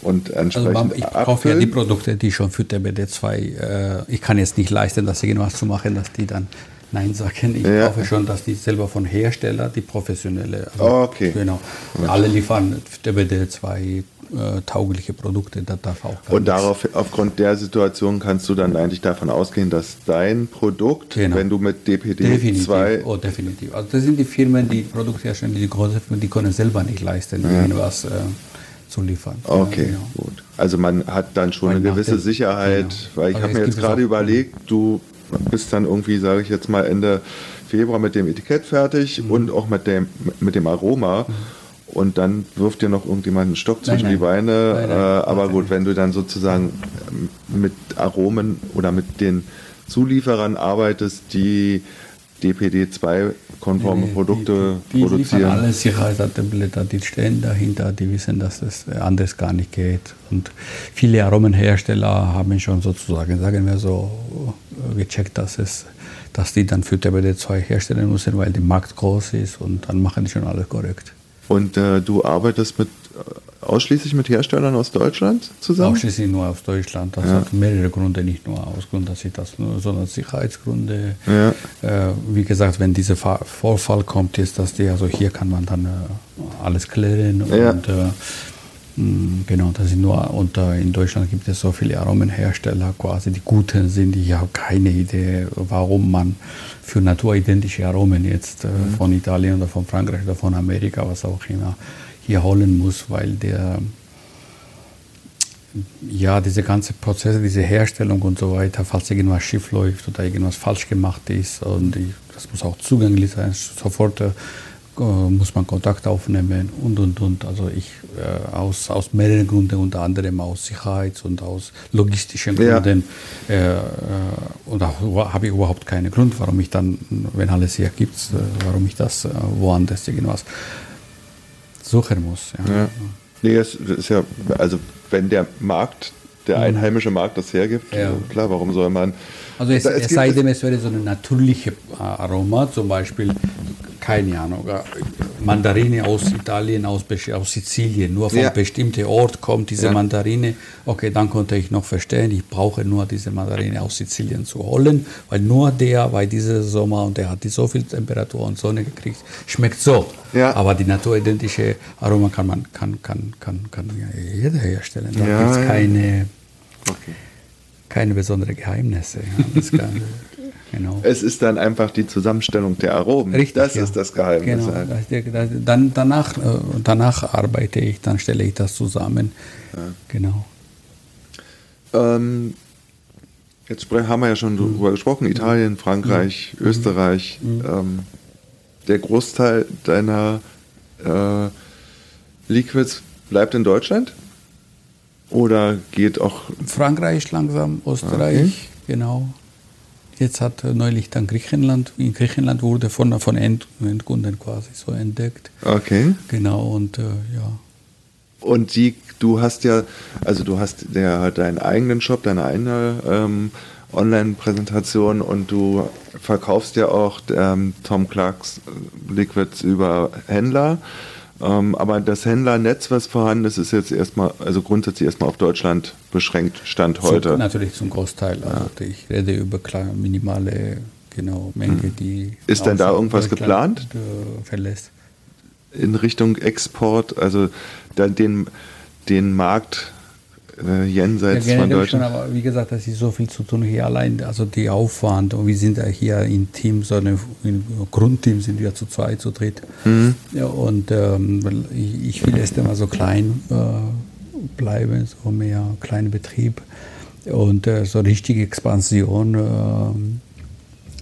und entsprechend also Ich kaufe ja die Produkte, die schon für TBD2, äh, ich kann jetzt nicht leisten, das irgendwas zu machen, dass die dann Nein sagen. Ich ja. kaufe schon, dass die selber von Hersteller, die professionelle, also okay. genau, alle liefern TBD2 äh, taugliche Produkte, das darf auch Und darauf, aufgrund der Situation kannst du dann eigentlich davon ausgehen, dass dein Produkt, genau. wenn du mit DPD2... Definitiv. Oh, definitiv. Also das sind die Firmen, die Produkte herstellen, die große Firmen, die können selber nicht leisten, ja. irgendwas... Äh, zu liefern. Okay, ja, genau. gut. Also man hat dann schon Weil eine gewisse Sicherheit, genau. weil ich habe mir jetzt gerade überlegt, du bist dann irgendwie, sage ich jetzt mal, Ende Februar mit dem Etikett fertig mhm. und auch mit dem, mit dem Aroma. Mhm. Und dann wirft dir noch irgendjemand einen Stock zwischen nein, die Beine. Nein, nein, äh, aber gut, wenn du dann sozusagen mit Aromen oder mit den Zulieferern arbeitest, die DPD2-konforme nee, Produkte die, die produzieren. alle Sicherheitsdatenblätter, die stehen dahinter, die wissen, dass das anders gar nicht geht. Und viele Aromenhersteller haben schon sozusagen, sagen wir so, gecheckt, dass, es, dass die dann für DPD2 herstellen müssen, weil der Markt groß ist und dann machen die schon alles korrekt. Und äh, du arbeitest mit ausschließlich mit Herstellern aus Deutschland zusammen? Ausschließlich nur aus Deutschland. Das ja. hat mehrere Gründe, nicht nur aus Grund, dass ich das nur, sondern Sicherheitsgründe. Ja. Äh, wie gesagt, wenn dieser Vorfall kommt, ist das die, also hier kann man dann äh, alles klären ja. und äh, mm, Genau, das sind nur und in Deutschland gibt es so viele Aromenhersteller, quasi die guten sind. Ich habe keine Idee, warum man für naturidentische Aromen jetzt äh, mhm. von Italien oder von Frankreich oder von Amerika, was auch immer, hier holen muss, weil der ja, diese ganze Prozesse, diese Herstellung und so weiter, falls irgendwas schief läuft oder irgendwas falsch gemacht ist und die, das muss auch zugänglich sein, sofort äh, muss man Kontakt aufnehmen und und und. Also ich äh, aus, aus mehreren Gründen, unter anderem aus Sicherheits- und aus logistischen Gründen. Ja. Äh, äh und da habe ich überhaupt keinen Grund, warum ich dann, wenn alles hier gibt, äh, warum ich das äh, woanders irgendwas suchen muss. Ja. ja. Nee, es ist ja, also wenn der Markt, der mhm. einheimische Markt das hergibt, ja. klar, warum soll man. Also es, es, es sei denn, es wäre so eine natürliche Aroma, zum Beispiel keine Ahnung, äh, Mandarine aus Italien, aus, aus Sizilien, nur von ja. bestimmten Ort kommt diese ja. Mandarine. Okay, dann konnte ich noch verstehen, ich brauche nur diese Mandarine aus Sizilien zu holen, weil nur der bei diesem Sommer und der hat die so viel Temperatur und Sonne gekriegt, schmeckt so. Ja. Aber die naturidentische Aroma kann man kann, kann, kann, kann jeder herstellen. Da ja, gibt es keine, okay. keine besonderen Geheimnisse. *laughs* Genau. Es ist dann einfach die Zusammenstellung der Aromen. Richtig, das ja. ist das Geheimnis. Genau. Dann, danach, äh, danach arbeite ich, dann stelle ich das zusammen. Ja. Genau. Ähm, jetzt haben wir ja schon mhm. darüber gesprochen, Italien, Frankreich, mhm. Österreich. Mhm. Ähm, der Großteil deiner äh, Liquids bleibt in Deutschland? Oder geht auch... Frankreich langsam, Österreich, okay. genau. Jetzt hat neulich dann Griechenland, in Griechenland wurde von, von End, Endkunden quasi so entdeckt. Okay. Genau, und äh, ja. Und die, du hast ja, also du hast ja deinen eigenen Shop, deine eigene ähm, Online-Präsentation und du verkaufst ja auch ähm, Tom Clarks Liquids über Händler. Ähm, aber das Händlernetz, was vorhanden ist, ist jetzt erstmal, also grundsätzlich erstmal auf Deutschland beschränkt, Stand heute. Zum, natürlich zum Großteil. Also ja. ich rede über kleine, minimale genau, Menge, hm. die. Ist denn da irgendwas geplant? Äh, verlässt. In Richtung Export, also den, den Markt äh, jenseits ja, von Deutschland. Schon, aber wie gesagt, das ist so viel zu tun hier allein, also die Aufwand und wir sind ja hier im Team, so ein Grundteam sind wir zu zweit, zu dritt. Mhm. Ja, und ähm, ich, will erst einmal so klein äh, bleiben, so mehr kleiner Betrieb und äh, so richtige Expansion. Äh,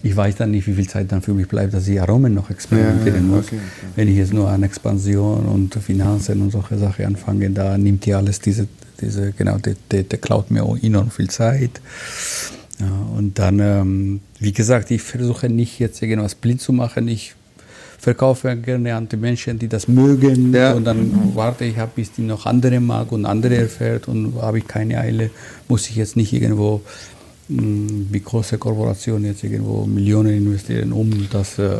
ich weiß dann nicht, wie viel Zeit dann für mich bleibt, dass ich Aromen noch experimentieren ja, muss. Okay, okay. Wenn ich jetzt nur an Expansion und Finanzen und solche Sachen anfange, da nimmt ja alles diese diese, genau, der, der, der klaut mir auch enorm viel Zeit. Ja, und dann, ähm, wie gesagt, ich versuche nicht jetzt irgendwas blind zu machen. Ich verkaufe gerne an die Menschen, die das mögen. Ja. Und dann warte ich ab, bis die noch andere mag und andere erfährt. Und habe ich keine Eile, muss ich jetzt nicht irgendwo wie große Korporationen jetzt irgendwo Millionen investieren, um das äh,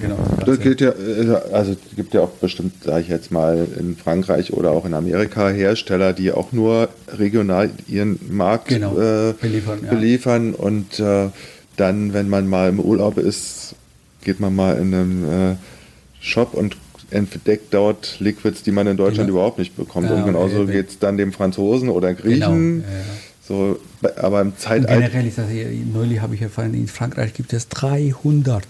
genau. Das, gilt ja, äh, also es gibt ja auch bestimmt, sage ich jetzt mal, in Frankreich oder auch in Amerika Hersteller, die auch nur regional ihren Markt genau. äh, beliefern, ja. beliefern, und äh, dann, wenn man mal im Urlaub ist, geht man mal in einen äh, Shop und entdeckt dort Liquids, die man in Deutschland genau. überhaupt nicht bekommt. Ja, und genauso okay. geht es dann dem Franzosen oder Griechen. Genau. Ja, so, aber im Zeitalter. Generell ist das hier, neulich habe ich erfahren, in Frankreich gibt es 300,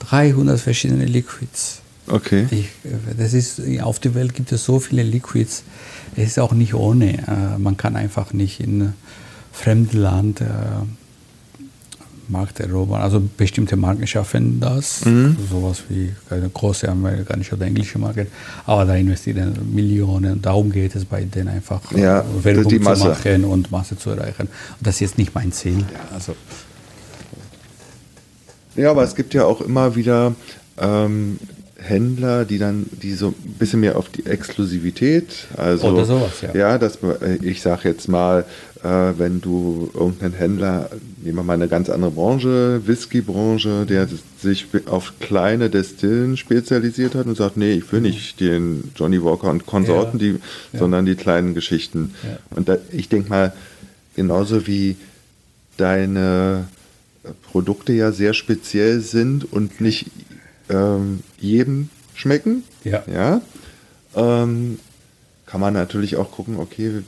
300 verschiedene Liquids. Okay. Ich, das ist, auf der Welt gibt es so viele Liquids. Es ist auch nicht ohne. Äh, man kann einfach nicht in fremdem Land äh, Markt erobern. Also bestimmte Marken schaffen das, mhm. sowas wie eine große amerikanische oder englische Marke, aber da investieren Millionen. Darum geht es bei denen einfach, ja, Werbung zu machen und Masse zu erreichen. Und das ist jetzt nicht mein Ziel. Also. Ja, aber es gibt ja auch immer wieder ähm, Händler, die dann, die so ein bisschen mehr auf die Exklusivität, also Oder sowas, ja. Ja, dass äh, ich sage jetzt mal, äh, wenn du irgendeinen Händler, nehmen wir mal eine ganz andere Branche, Whisky-Branche, der sich auf kleine Destillen spezialisiert hat und sagt, nee, ich will mhm. nicht den Johnny Walker und Konsorten, ja. die, ja. sondern die kleinen Geschichten. Und da, ich denke mal, genauso wie deine Produkte ja sehr speziell sind und nicht ähm, jedem schmecken, ja. Ja, ähm, kann man natürlich auch gucken, okay,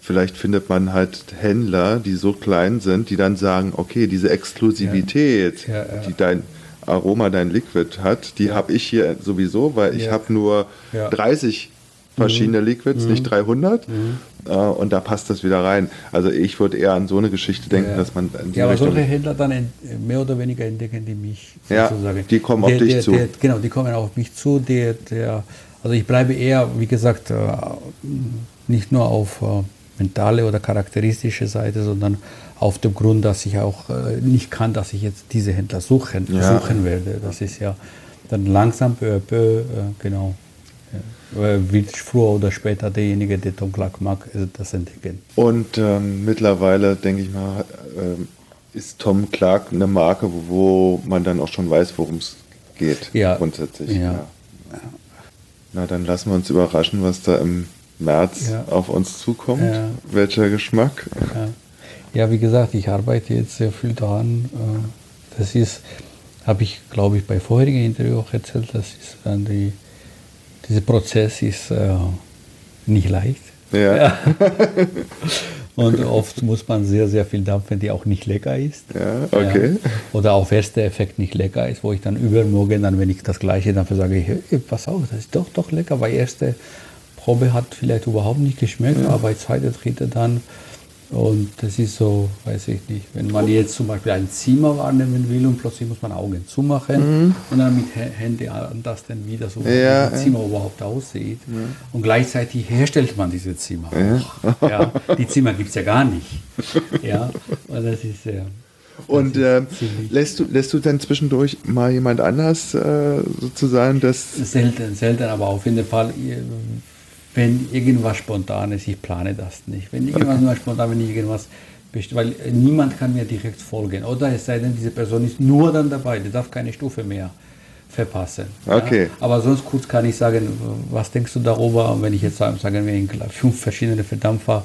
vielleicht findet man halt Händler, die so klein sind, die dann sagen, okay, diese Exklusivität, ja. Ja, die dein Aroma, dein Liquid hat, die habe ich hier sowieso, weil ich habe nur 30 verschiedene mhm. Liquids, mhm. nicht 300. Mhm. Äh, und da passt das wieder rein. Also ich würde eher an so eine Geschichte denken, ja. dass man... ja, aber Richtung solche Händler dann mehr oder weniger entdecken, die mich ja, sozusagen... die kommen der, auf dich der, zu. Der, genau, die kommen auf mich zu. Der, der, also ich bleibe eher, wie gesagt, äh, nicht nur auf äh, mentale oder charakteristische Seite, sondern auf dem Grund, dass ich auch nicht kann, dass ich jetzt diese Händler suchen, ja. suchen werde. Das ist ja dann langsam peu à peu, genau wird früher oder später derjenige, der Tom Clark mag, das entdecken. Und ähm, mittlerweile, denke ich mal, äh, ist Tom Clark eine Marke, wo man dann auch schon weiß, worum es geht. Ja. Grundsätzlich. Ja. Ja. Na, dann lassen wir uns überraschen, was da im März Ja. auf uns zukommt. Ja. Welcher Geschmack. Ja. ja, wie gesagt, ich arbeite jetzt sehr viel daran. Äh, Das ist, habe ich, glaube ich, bei vorherigen Interview auch erzählt, das ist dann die, dieser Prozess ist äh, nicht leicht. Ja. *laughs* Und oft muss man sehr, sehr viel dampfen, die auch nicht lecker ist. Ja, okay. Ja. Oder auf erster Effekt nicht lecker ist, wo ich dann übermorgen, dann, wenn ich das gleiche dampfe, sage ich, hey, pass auf, das ist doch, doch lecker, weil erste Probe hat vielleicht überhaupt nicht geschmeckt, aber bei zweiter, dritte dann. Und das ist so, weiß ich nicht, wenn man jetzt zum Beispiel ein Zimmer wahrnehmen will und plötzlich muss man Augen zumachen und dann mit Hä- Händen antasten, wie das Mhm. Ja, ja. Zimmer überhaupt aussieht. Und gleichzeitig herstellt man diese Zimmer. Ja. Die Zimmer gibt es ja gar nicht. Ja, und das ist sehr. Und äh, lässt, du, lässt du dann zwischendurch mal jemand anders äh, sozusagen das. Selten, selten, aber auf jeden Fall, äh, wenn irgendwas spontan ist, ich plane das nicht. Wenn irgendwas nur spontan, wenn ich irgendwas weil niemand kann mir direkt folgen. Oder es sei denn, diese Person ist nur dann dabei, die darf keine Stufe mehr verpassen. Okay. Ja? Aber sonst kurz kann ich sagen, was denkst du darüber? Und wenn ich jetzt sagen, wir fünf verschiedene Verdampfer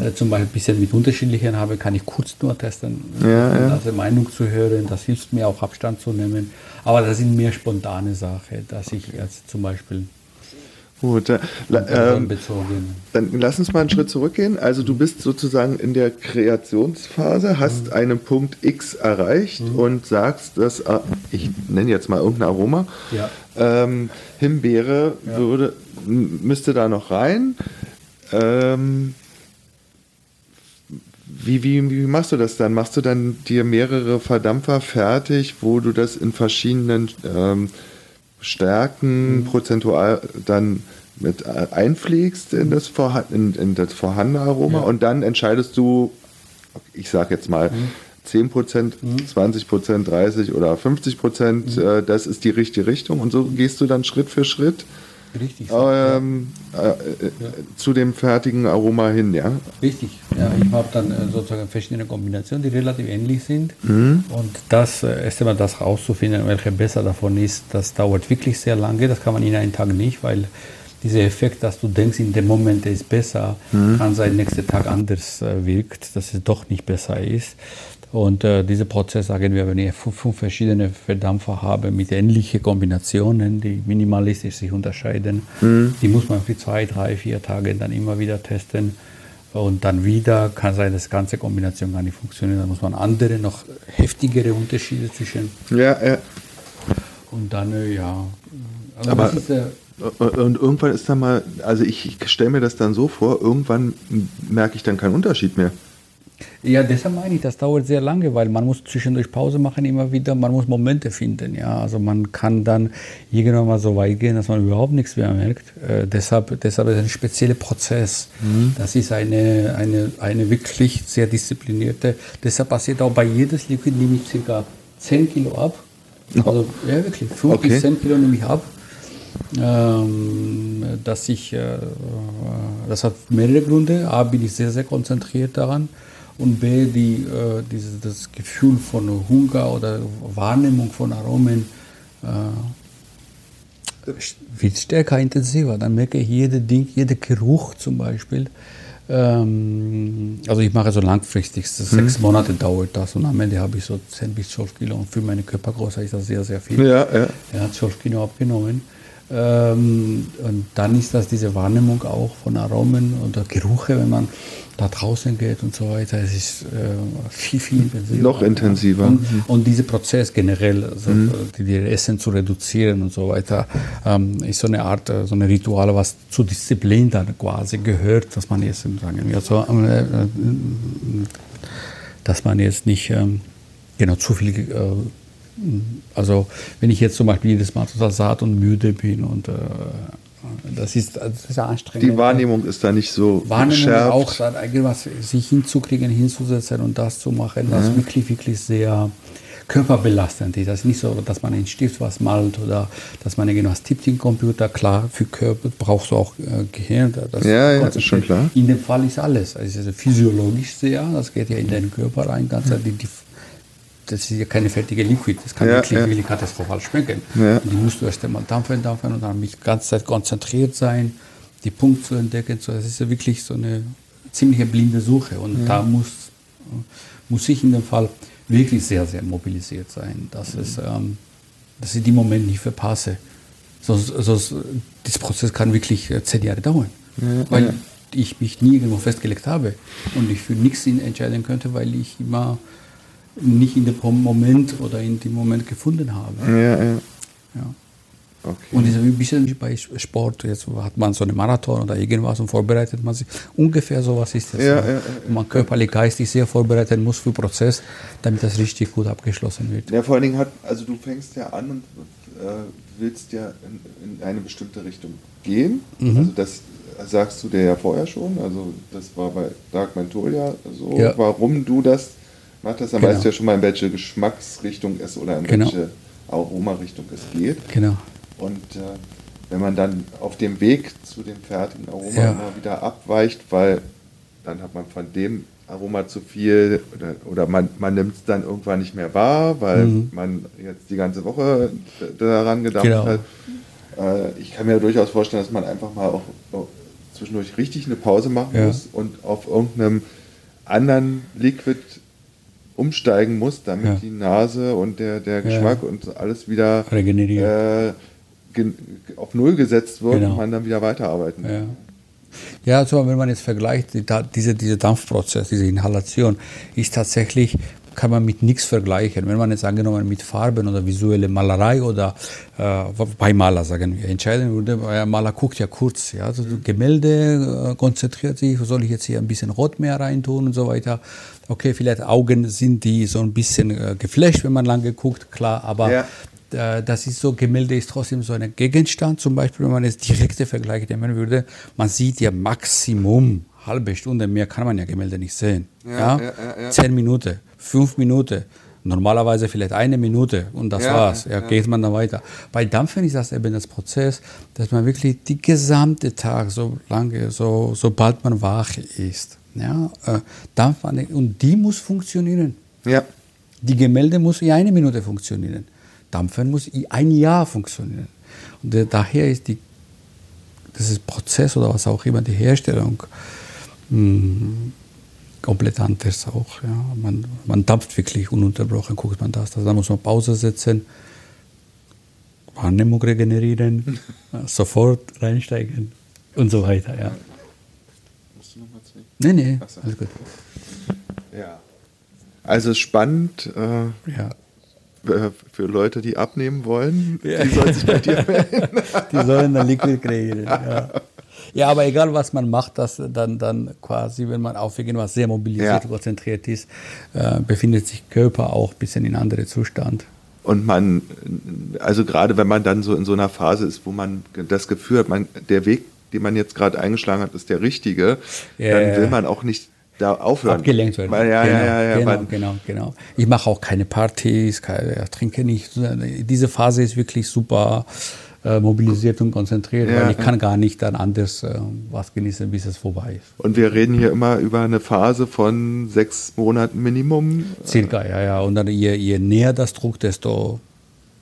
äh, zum Beispiel ein bisschen mit unterschiedlichen habe, kann ich kurz nur testen, Ja, um ja. also Meinung zu hören. Das hilft mir auch Abstand zu nehmen. Aber das sind mehr spontane Sachen, dass ich jetzt zum Beispiel Gut, äh, ähm, dann lass uns mal einen Schritt zurückgehen. Also du bist sozusagen in der Kreationsphase, hast einen Punkt X erreicht und sagst, dass äh, ich nenne jetzt mal irgendein Aroma. Ja. Ähm, Himbeere würde, m- müsste da noch rein. Ähm, wie, wie, wie machst du das dann? Machst du dann dir mehrere Verdampfer fertig, wo du das in verschiedenen ähm, Stärken prozentual dann mit äh, einpflegst in das, vorha- in, in das vorhandene Aroma Ja. und dann entscheidest du, ich sag jetzt mal, 10%, 20%, 30 oder 50%, äh, das ist die richtige Richtung und so gehst du dann Schritt für Schritt Richtig. ähm, äh, äh, zu dem fertigen Aroma hin, ja? Richtig. Ja, ich habe dann äh, sozusagen verschiedene Kombinationen, die relativ ähnlich sind. Mhm. Und das äh, erst einmal das rauszufinden, welche besser davon ist, das dauert wirklich sehr lange. Das kann man in einem Tag nicht, weil dieser Effekt, dass du denkst, in dem Moment ist besser, Mhm. kann sein, nächsten Tag anders äh, wirkt, dass es doch nicht besser ist. Und äh, dieser Prozess, sagen wir, wenn ich fünf, verschiedene Verdampfer habe mit ähnlichen Kombinationen, die minimalistisch sich unterscheiden, die muss man für zwei, drei, vier Tage dann immer wieder testen. Und dann wieder kann sein, dass die ganze Kombination gar nicht funktioniert. Dann muss man andere, noch heftigere Unterschiede zwischen. Ja, ja. Und dann, äh, ja. Also Aber- ist, äh, Und irgendwann ist dann mal, also ich, ich stelle mir das dann so vor, irgendwann merke ich dann keinen Unterschied mehr. Ja, deshalb meine ich, das dauert sehr lange, weil man muss zwischendurch Pause machen immer wieder, man muss Momente finden. Ja, also man kann dann irgendwann mal so weit gehen, dass man überhaupt nichts mehr merkt. Äh, deshalb, deshalb ist es ein spezieller Prozess. Das ist eine, eine, eine wirklich sehr disziplinierte. Deshalb passiert auch bei jedes Liquid nehme ich circa 10 Kilo ab. Also ja wirklich, 5 Okay. bis 10 Kilo nehme ich ab. Ähm, dass ich, äh, das hat mehrere Gründe. A, bin ich sehr, sehr konzentriert daran. Und B, die, äh, dieses, das Gefühl von Hunger oder Wahrnehmung von Aromen äh, wird stärker, intensiver. Dann merke ich jede Ding, jeder Geruch zum Beispiel. Ähm, also ich mache so langfristig, so sechs Monate dauert das und am Ende habe ich so 10 bis 12 Kilo und für meine Körpergröße ist das sehr, sehr viel. Ja, ja. Er hat 12 Kilo abgenommen. Ähm, und dann ist das diese Wahrnehmung auch von Aromen oder Gerüche, wenn man da draußen geht und so weiter. Es ist äh, viel, viel intensiver. Noch intensiver. Und, und dieser Prozess generell, also die, die Essen zu reduzieren und so weiter, ähm, ist so eine Art, äh, so eine Rituale, was zur Disziplin dann quasi gehört, dass man jetzt sagen wir so, äh, dass man jetzt nicht genau zu viel also wenn ich jetzt zum Beispiel jedes Mal total satt und müde bin und äh, das ist, das ist anstrengend. Die Wahrnehmung ist da nicht so Wahrnehmung geschärft. auch, dann irgendwas sich hinzukriegen, hinzusetzen und das zu machen, was wirklich, wirklich sehr körperbelastend ist. Das ist nicht so, dass man in Stift was malt oder dass man irgendwas tippt im Computer. Klar, für Körper brauchst du auch äh, Gehirn. Das Ja, ja, ist schon klar. In dem Fall ist alles. Also es ist physiologisch sehr, das geht ja in den Körper rein, ganz die, die das ist ja keine fertige Liquid, das kann Ja, wirklich, ja. wirklich katastrophal schmecken. Ja. Die musst du erst einmal dampfen, dampfen und dann die ganze Zeit konzentriert sein, die Punkte zu entdecken. So, das ist ja wirklich so eine ziemliche blinde Suche. Und da muss, muss ich in dem Fall wirklich sehr, sehr mobilisiert sein, dass, es, ähm, dass ich die Momente nicht verpasse. Sonst, sonst, das Prozess kann wirklich äh, zehn Jahre dauern, weil ja. ich mich nie irgendwo festgelegt habe und ich für nichts entscheiden könnte, weil ich immer nicht in dem Moment oder in dem Moment gefunden habe. Ja, ja. Ja. Okay. Und das ist ein bisschen wie bei Sport. Jetzt hat man so einen Marathon oder irgendwas und vorbereitet man sich. Ungefähr sowas ist das. Ja, ja. ja, man körperlich, geistig sehr vorbereiten muss für den Prozess, damit das richtig gut abgeschlossen wird. Ja, vor allen Dingen hat, also du fängst ja an und äh, willst ja in, in eine bestimmte Richtung gehen. Mhm. Also das sagst du dir ja vorher schon. Also das war bei Dark Menthol ja so. Ja. Warum du das machst, dann Genau. weißt du ja schon mal, in welche Geschmacksrichtung es oder in Genau. welche Aromarichtung es geht. Genau. Und äh, wenn man dann auf dem Weg zu dem fertigen Aroma Ja. immer wieder abweicht, weil dann hat man von dem Aroma zu viel oder, oder man, man nimmt es dann irgendwann nicht mehr wahr, weil Mhm. man jetzt die ganze Woche daran gedacht Genau. hat. Äh, ich kann mir durchaus vorstellen, dass man einfach mal auch, auch zwischendurch richtig eine Pause machen Ja. muss und auf irgendeinem anderen Liquid umsteigen muss, damit Ja. die Nase und der, der Geschmack und alles wieder äh, auf Null gesetzt wird Genau. und man dann wieder weiterarbeiten Ja. kann. Ja, also wenn man jetzt vergleicht, die, diese, dieser Dampfprozess, diese Inhalation, ist tatsächlich, kann man mit nichts vergleichen. Wenn man jetzt angenommen mit Farben oder visuelle Malerei oder äh, bei Maler, sagen wir, entscheiden würde, weil ein Maler guckt ja kurz, ja, also Gemälde äh, konzentriert sich, soll ich jetzt hier ein bisschen Rot mehr reintun und so weiter. Okay, vielleicht Augen sind die so ein bisschen äh, geflasht, wenn man lange guckt, klar, aber Ja. äh, das ist so, Gemälde ist trotzdem so ein Gegenstand. Zum Beispiel, wenn man jetzt direkte Vergleich nehmen würde, man sieht ja Maximum halbe Stunde, mehr kann man ja Gemälde nicht sehen. Ja, Ja, ja, ja. Zehn Minuten, fünf Minuten, normalerweise vielleicht eine Minute und das war's. ja. geht man dann weiter. Bei Dampfen ist das eben das Prozess, dass man wirklich die gesamte Tag, so lange, so, sobald man wach ist, ja, äh, an- und die muss funktionieren. Ja, Die Gemälde muss in eine Minute funktionieren. Dampfen muss in ein Jahr funktionieren. Und äh, daher ist die, das ist Prozess oder was auch immer, die Herstellung mh, komplett anders auch. Ja. Man, man dampft wirklich ununterbrochen, guckt man das. Also da muss man Pause setzen, Wahrnehmung regenerieren, *laughs* sofort reinsteigen und so weiter. Ja. Musst du noch mal zwingen? Nee, nee, so. alles gut. ja. Also spannend äh, Ja. äh, für Leute, die abnehmen wollen. Ja. Die sollen sich bei dir *laughs* melden. Die sollen dann Liquid kreieren. Ja. ja, aber egal was man macht, das dann, dann quasi, wenn man auf irgendwas sehr mobilisiert, Ja. konzentriert ist, äh, befindet sich Körper auch ein bisschen in einem Zustand. Und man, also gerade wenn man dann so in so einer Phase ist, wo man das Gefühl hat, man, der Weg, den man jetzt gerade eingeschlagen hat, ist der richtige, Ja, dann will man auch nicht da aufhören. Abgelenkt werden. Ja, genau, ja, ja, genau, genau, genau. Ich mache auch keine Partys, keine, trinke nicht. Diese Phase ist wirklich super äh, mobilisiert und konzentriert, Ja, weil ich kann gar nicht dann anders äh, was genießen, bis es vorbei ist. Und wir reden hier immer über eine Phase von sechs Monaten Minimum. Circa, ja, ja. Und dann je, je näher das Druck, desto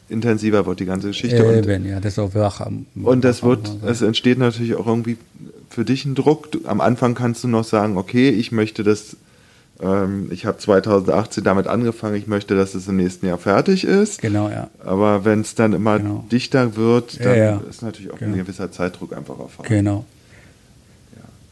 Intensiver wird die ganze Geschichte. äh, und, ja, desto wacher. und das wird, es entsteht natürlich auch irgendwie für dich ein Druck. Du, am Anfang kannst du noch sagen, okay, ich möchte das, ähm, ich habe 2018 damit angefangen, ich möchte, dass es im nächsten Jahr fertig ist. Genau, ja. Aber wenn es dann immer Genau. dichter wird, dann Ja, ja. ist natürlich auch Genau. ein gewisser Zeitdruck einfach erfahren. Genau.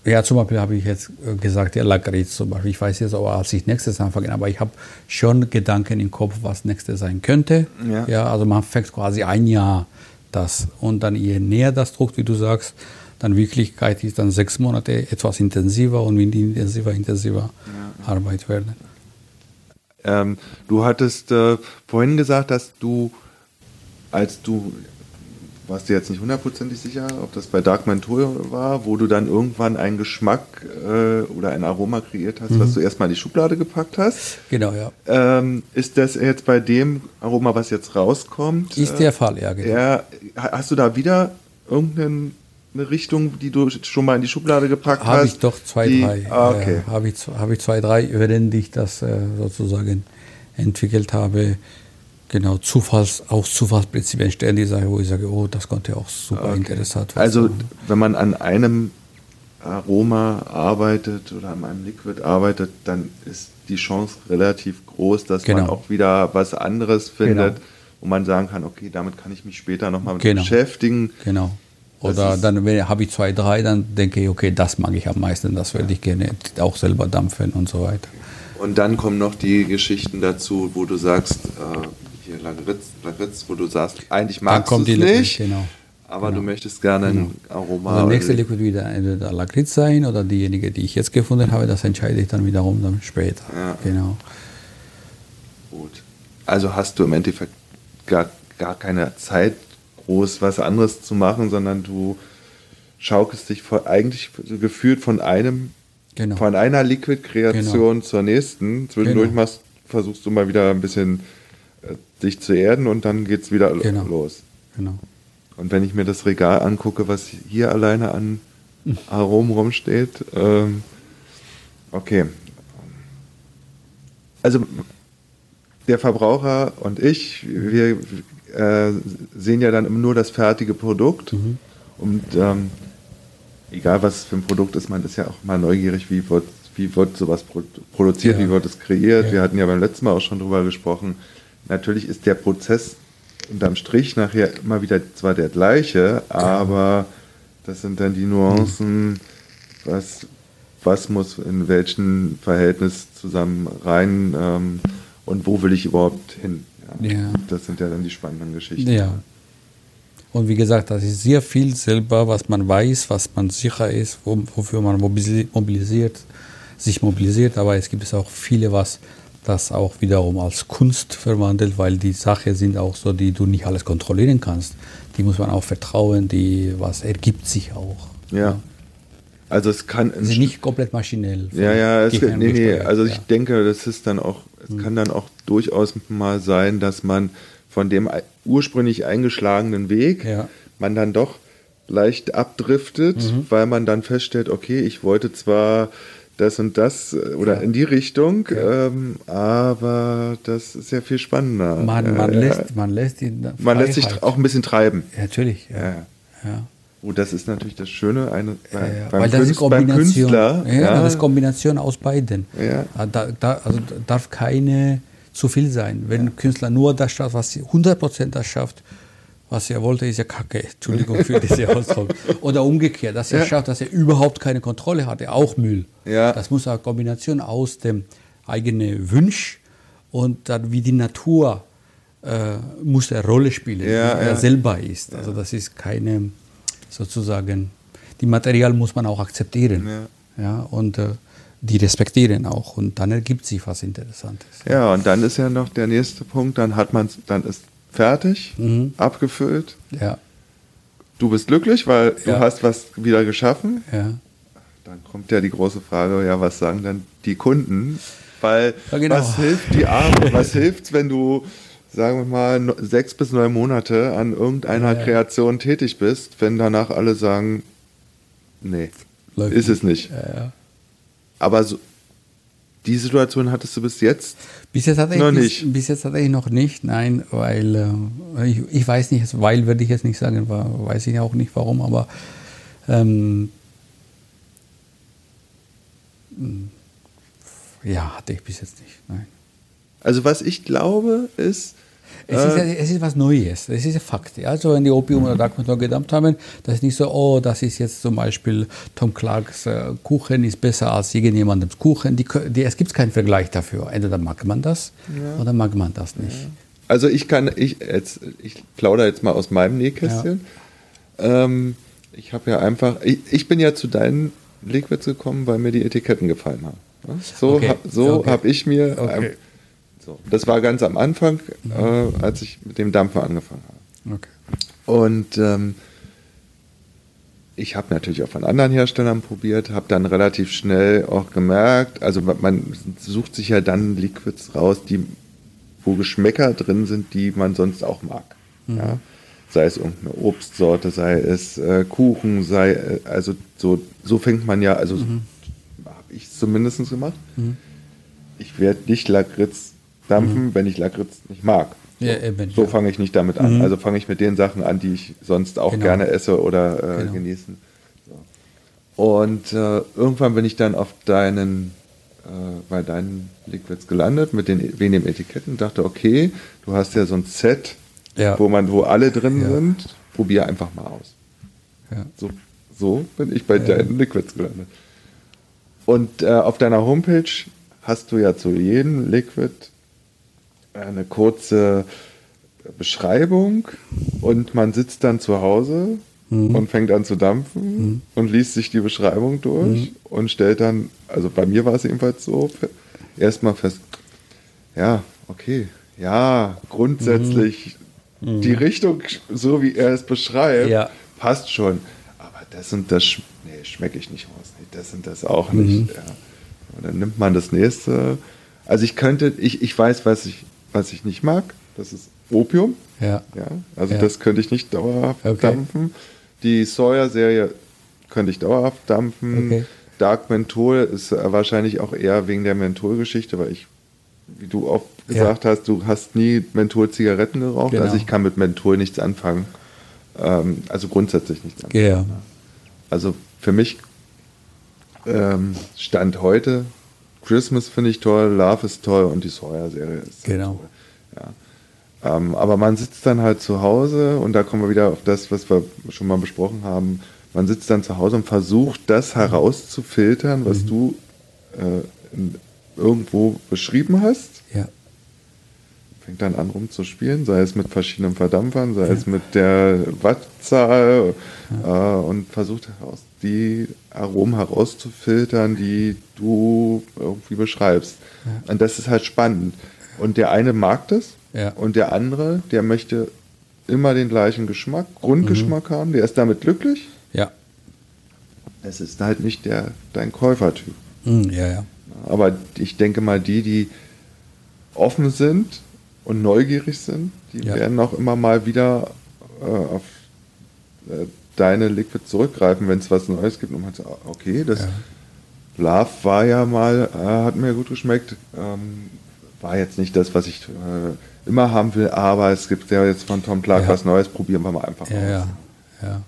Ja, zum Beispiel habe ich jetzt äh, gesagt, der Lakritz zum Beispiel. Ich weiß jetzt auch, als ich nächstes anfange, aber ich habe schon Gedanken im Kopf, was nächstes sein könnte. Ja. also man fängt quasi ein Jahr das. Und dann je näher das druckt, wie du sagst, dann Wirklichkeit ist dann sechs Monate etwas intensiver und die intensiver, intensiver Arbeit werden. Ähm, du hattest äh, vorhin gesagt, dass du, als du, warst du jetzt nicht hundertprozentig sicher, ob das bei Dark Menthol war, wo du dann irgendwann einen Geschmack äh, oder ein Aroma kreiert hast, Mhm. was du erstmal in die Schublade gepackt hast. Genau, ja. Ähm, ist das jetzt bei dem Aroma, was jetzt rauskommt? Ist der Fall, ja, genau. Ha- hast du da wieder irgendeine Richtung, die du schon mal in die Schublade gepackt hast? Habe ich doch zwei, die, drei. Ah, okay. Äh, habe ich, habe ich zwei, drei, während ich das äh, sozusagen entwickelt habe, genau Zufalls, aus Zufallsprinzip entstehen die Sachen, wo ich sage, oh, das konnte auch super okay. interessant werden. Also wenn man an einem Aroma arbeitet oder an einem Liquid arbeitet, dann ist die Chance relativ groß, dass genau. man auch wieder was anderes findet, genau. wo man sagen kann, okay, damit kann ich mich später nochmal genau. beschäftigen. Genau. Oder dann habe ich zwei, drei, dann denke ich, okay, das mag ich am meisten, das würde ich gerne auch selber dampfen und so weiter. Und dann kommen noch die Geschichten dazu, wo du sagst, äh, hier Lagritz, Lagritz, wo du sagst, eigentlich magst du es nicht, genau. aber genau. du möchtest gerne genau. ein Aroma. Und der nächste Liquid wieder entweder Lagritz sein oder diejenige, die ich jetzt gefunden habe, das entscheide ich dann wiederum dann später. Ja. Genau. Gut. Also hast du im Endeffekt gar, gar keine Zeit groß was anderes zu machen, sondern du schaukelst dich von, eigentlich gefühlt von einem, genau. von einer Liquid-Kreation genau. zur nächsten. Zwischendurch genau. machst, versuchst du mal wieder ein bisschen dich zu erden und dann geht es wieder genau. los. Genau. Und wenn ich mir das Regal angucke, was hier alleine an Aromen rumsteht, ähm, okay. Also der Verbraucher und ich, wir äh, sehen ja dann nur das fertige Produkt. Mhm. Und ähm, egal was für ein Produkt ist, man ist ja auch mal neugierig, wie wird, wie wird sowas produziert, ja. wie wird es kreiert. Ja. Wir hatten ja beim letzten Mal auch schon drüber gesprochen. Natürlich ist der Prozess unterm Strich nachher immer wieder zwar der gleiche, aber das sind dann die Nuancen, was, was muss in welchem Verhältnis zusammen rein ähm, und wo will ich überhaupt hin. Ja. Das sind ja dann die spannenden Geschichten. Ja. Und wie gesagt, das ist sehr viel selber, was man weiß, was man sicher ist, wofür man mobilisiert, sich mobilisiert. Aber es gibt auch viele, was das auch wiederum als Kunst verwandelt, weil die Sachen sind auch so, die du nicht alles kontrollieren kannst. Die muss man auch vertrauen, die was ergibt sich auch. Ja. ja. Also es kann. Sie sind nicht komplett maschinell. Ja, ja, es, nee, nee, also ich denke, das ist dann auch es mhm. kann dann auch durchaus mal sein, dass man von dem ursprünglich eingeschlagenen Weg ja. man dann doch leicht abdriftet, mhm. weil man dann feststellt, okay, ich wollte zwar das und das äh, oder ja. in die Richtung, ja. ähm, aber das ist ja viel spannender. Man, man, äh, lässt, man lässt ihn Man lässt sich auch ein bisschen treiben. Ja, natürlich. Ja. Oh, das ist natürlich das Schöne eine, bei, beim, Künst, beim, Künstler. Ja, das ist Kombination aus beiden. Ja. Ah, da, da, also darf keine zu viel sein. Wenn ein Künstler nur das schafft, was 100% das schafft, was er wollte, ist ja Kacke. Entschuldigung für diese *laughs* Ausdruck. Oder umgekehrt, dass er ja. schafft, dass er überhaupt keine Kontrolle hatte, auch Müll. Ja. Das muss eine Kombination aus dem eigenen Wunsch und dann wie die Natur äh, muss eine Rolle spielen, ja, wie er selber ist. Also das ist keine sozusagen, die Material muss man auch akzeptieren. Ja. und äh, die respektieren auch. Und dann ergibt sich was Interessantes. Ja, und dann ist ja noch der nächste Punkt, dann hat man dann ist fertig, mhm. abgefüllt. Ja. Du bist glücklich, weil ja. du hast was wieder geschaffen. Ja. Dann kommt ja die große Frage, ja, was sagen dann die Kunden? Weil ja, genau. was hilft die Arme, was hilft, wenn du sagen wir mal, sechs bis neun Monate an irgendeiner. Kreation tätig bist, wenn danach alle sagen, nee, Läuft ist nicht. es nicht. Aber so, die Situation hattest du bis jetzt, bis jetzt hatte noch ich, nicht. Bis, bis, jetzt hatte ich noch nicht, nein, weil äh, ich, ich, weiß nicht, weil würde ich jetzt nicht sagen, weiß ich auch nicht warum, aber ähm, ja, hatte ich bis jetzt nicht, nein. Also was ich glaube ist, es, ist, ja, es ist was Neues, es ist ein Fakt. Also wenn die Opium oder Darkmatter gedacht haben, das ist nicht so, oh, das ist jetzt zum Beispiel Tom Clarks äh, Kuchen ist besser als irgendjemandem Kuchen. Die, die, es gibt keinen Vergleich dafür. Entweder mag man das ja. oder mag man das nicht. Ja. Also ich kann, ich, jetzt, ich plaudere jetzt mal aus meinem Nähkästchen. Ja. Ähm, ich habe ja einfach, ich, ich, bin ja zu deinen Liquids gekommen, weil mir die Etiketten gefallen haben. So, okay. so okay. habe ich mir okay. So, das war ganz am Anfang, äh, als ich mit dem Dampfer angefangen habe. Okay. Und ähm, ich habe natürlich auch von anderen Herstellern probiert, habe dann relativ schnell auch gemerkt, also man sucht sich ja dann Liquids raus, die, wo Geschmäcker drin sind, die man sonst auch mag. Mhm. Ja? Sei es irgendeine Obstsorte, sei es äh, Kuchen, sei, äh, also so, so fängt man ja, also mhm. habe ich es zumindest gemacht. Mhm. Ich werde nicht Lakritz dampfen, wenn ich Lakritz nicht mag. So, Ja, eben, so fange ich nicht damit an. Also fange ich mit den Sachen an, die ich sonst auch Genau. gerne esse oder äh, Genau. genießen. So. Und äh, irgendwann bin ich dann auf deinen, äh, bei deinen Liquids gelandet mit den dem Etiketten dachte, okay, du hast ja so ein Set, Ja. wo man, wo alle drin Ja. sind. Probier einfach mal aus. So, so bin ich bei deinen Liquids gelandet. Und äh, auf deiner Homepage hast du ja zu jedem Liquid eine kurze Beschreibung und man sitzt dann zu Hause und fängt an zu dampfen und liest sich die Beschreibung durch und stellt dann, also bei mir war es jedenfalls so, erstmal fest, ja, okay, ja, grundsätzlich die Richtung, so wie er es beschreibt, Ja. passt schon. Aber das und das, sch nee, schmecke ich nicht raus. Nee, das und das auch nicht. Ja. Und dann nimmt man das nächste. Also ich könnte, ich, ich weiß, was ich, was ich nicht mag. Das ist Opium. Ja. Ja, also Ja. das könnte ich nicht dauerhaft Okay. dampfen. Die Sawyer-Serie könnte ich dauerhaft dampfen. Okay. Dark Menthol ist wahrscheinlich auch eher wegen der Menthol-Geschichte, weil ich, wie du Ja. gesagt hast, du hast nie Menthol-Zigaretten geraucht. Genau. Also ich kann mit Menthol nichts anfangen. Ähm, also grundsätzlich nichts anfangen. Ja. Also für mich ähm, Stand heute, Christmas finde ich toll, Love ist toll und die Sawyer-Serie ist Genau. toll. Ja. Ähm, aber man sitzt dann halt zu Hause und da kommen wir wieder auf das, was wir schon mal besprochen haben. Man sitzt dann zu Hause und versucht, das herauszufiltern, was du äh, irgendwo beschrieben hast Ja. Fängt dann an rumzuspielen, sei es mit verschiedenen Verdampfern, sei es mit der Wattzahl äh, und versucht heraus, die Aromen herauszufiltern, die du irgendwie beschreibst. Und das ist halt spannend. Und der eine mag das Ja. und der andere, der möchte immer den gleichen Geschmack, Grundgeschmack haben, der ist damit glücklich. Ja. Es ist halt nicht der, dein Käufertyp. Hm, ja, ja. Aber ich denke mal, die, die offen sind und neugierig sind, die Ja. werden auch immer mal wieder äh, auf äh, deine Liquid zurückgreifen, wenn es was Neues gibt. Und man sagt, ah, okay, das Ja. Love war ja mal, äh, hat mir gut geschmeckt. Ähm, war jetzt nicht das, was ich äh, immer haben will, aber es gibt ja jetzt von Tom Clark Ja. was Neues, probieren wir mal einfach Ja, aus. ja. ja.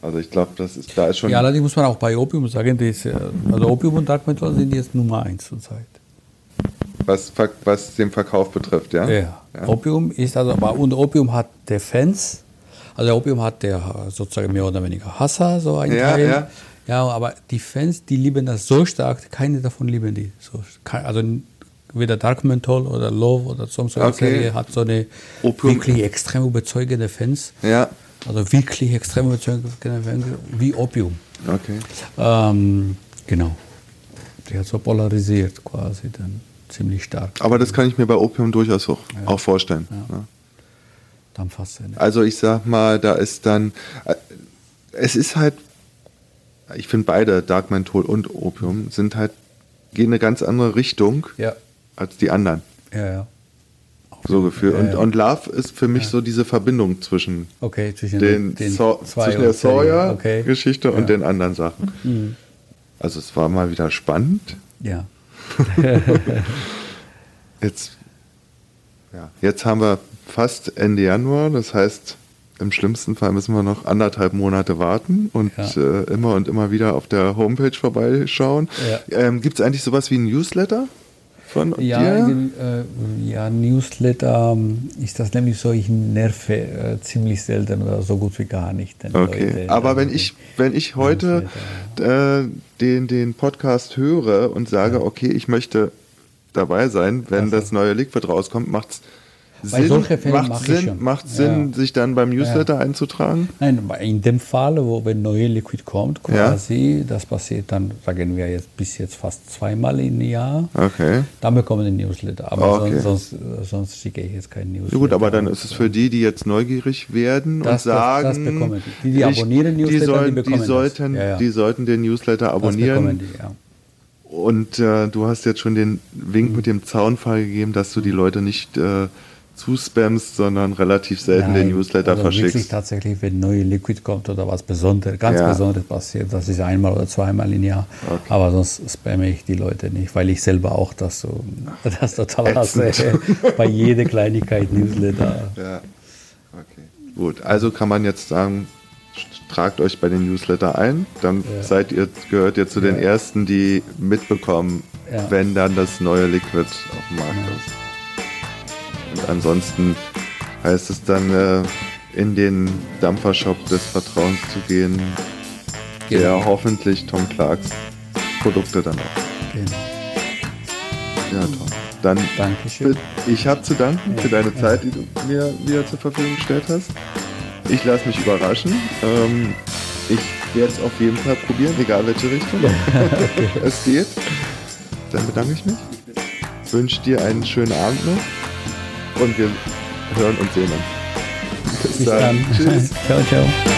Also ich glaube, das ist, da ist schon. Ja, allerdings muss man auch bei Opium sagen, das, äh, also Opium und Dark Metal sind jetzt Nummer eins zurzeit. Was, was den Verkauf betrifft, ja? Ja. Opium ist also, aber und Opium hat der Fans, also Opium hat der sozusagen mehr oder weniger Hasser, so ein Ja, Teil. ja. ja, aber die Fans, die lieben das so stark, keine davon lieben die. So, also weder Dark Menthol oder Love oder sonst so eine Okay. Serie hat so eine Opium- wirklich extrem überzeugende Fans. Ja, Also wirklich extrem überzeugende Fans, wie Opium. okay. Ähm, genau. Die hat so polarisiert quasi dann ziemlich stark. Aber das kann ich mir bei Opium durchaus auch, auch vorstellen. ne? Dann faszinierend. Also ich sag mal, da ist dann, äh, es ist halt, ich finde beide, Dark Menthol und Opium, sind halt, gehen eine ganz andere Richtung Ja, als die anderen. ja, ja. So gefühlt. Ja, Und, ja. und Love ist für mich so diese Verbindung zwischen Okay, zwischen den, den zwei zwischen der. Sawyer-Geschichte Okay. und den anderen Sachen. Also es war mal wieder spannend. Ja. *laughs* Jetzt, ja, jetzt haben wir fast Ende Januar, das heißt, im schlimmsten Fall müssen wir noch anderthalb Monate warten und Ja. äh, immer und immer wieder auf der Homepage vorbeischauen. Ja. Ähm, Gibt es eigentlich sowas wie ein Newsletter von Ja, dir? äh, ja, Newsletter ähm, ist das nämlich so, ich nerve äh, ziemlich selten oder so gut wie gar nicht. Okay, Leute, aber wenn ich, wenn ich heute äh, den, den Podcast höre und sage, okay, ich möchte dabei sein, wenn Also. das neue Liquid rauskommt, macht's Bei Sinn, solchen Fällen macht Sinn, schon. macht Sinn Ja. sich dann beim Newsletter einzutragen? Nein, in dem Fall, wo wenn neue Liquid kommt, Ja. quasi, das passiert dann, sagen wir jetzt bis jetzt fast zweimal im Jahr, Okay. dann bekommen wir den Newsletter. Aber Okay. sonst, sonst, sonst schicke ich jetzt keinen Newsletter. Ja gut, aber dann ist es für die, die jetzt neugierig werden Das- und das- sagen, das bekommen die. Die, die abonnieren die, Newsletter, die sollten, bekommen die, das. sollten, Ja, ja. die sollten den Newsletter das abonnieren. bekommen die, ja. Und äh, du hast jetzt schon den Mhm. Wink mit dem Zaunfall gegeben, dass du die Leute nicht äh, zuspammst, sondern relativ selten Nein, den Newsletter also verschickst. Wirklich tatsächlich, wenn neue Liquid kommt oder was Besonderes, ganz Ja. Besonderes passiert, das ist einmal oder zweimal im Jahr. Okay. Aber sonst spamme ich die Leute nicht, weil ich selber auch das so, *laughs* das total hasse. Bei jeder Kleinigkeit Newsletter. Ja. Okay. Gut, also kann man jetzt sagen, tragt euch bei den Newsletter ein, dann Ja. seid ihr, gehört ihr zu den ersten, die mitbekommen, wenn dann das neue Liquid auf dem Markt ist. Und ansonsten heißt es dann äh, in den Dampfershop des Vertrauens zu gehen, der Genau. hoffentlich Tom Clarks Produkte dann auch. Genau. Ja, Tom. Dann Dankeschön. ich habe zu danken für deine Ja. Zeit, die du mir wieder zur Verfügung gestellt hast. Ich lasse mich überraschen. Ähm, ich werde es auf jeden Fall probieren, egal welche Richtung *laughs* es geht. Dann bedanke ich mich. Wünsche dir einen schönen Abend noch und wir hören und sehen uns. Bis dann. Tschüss. ciao, ciao.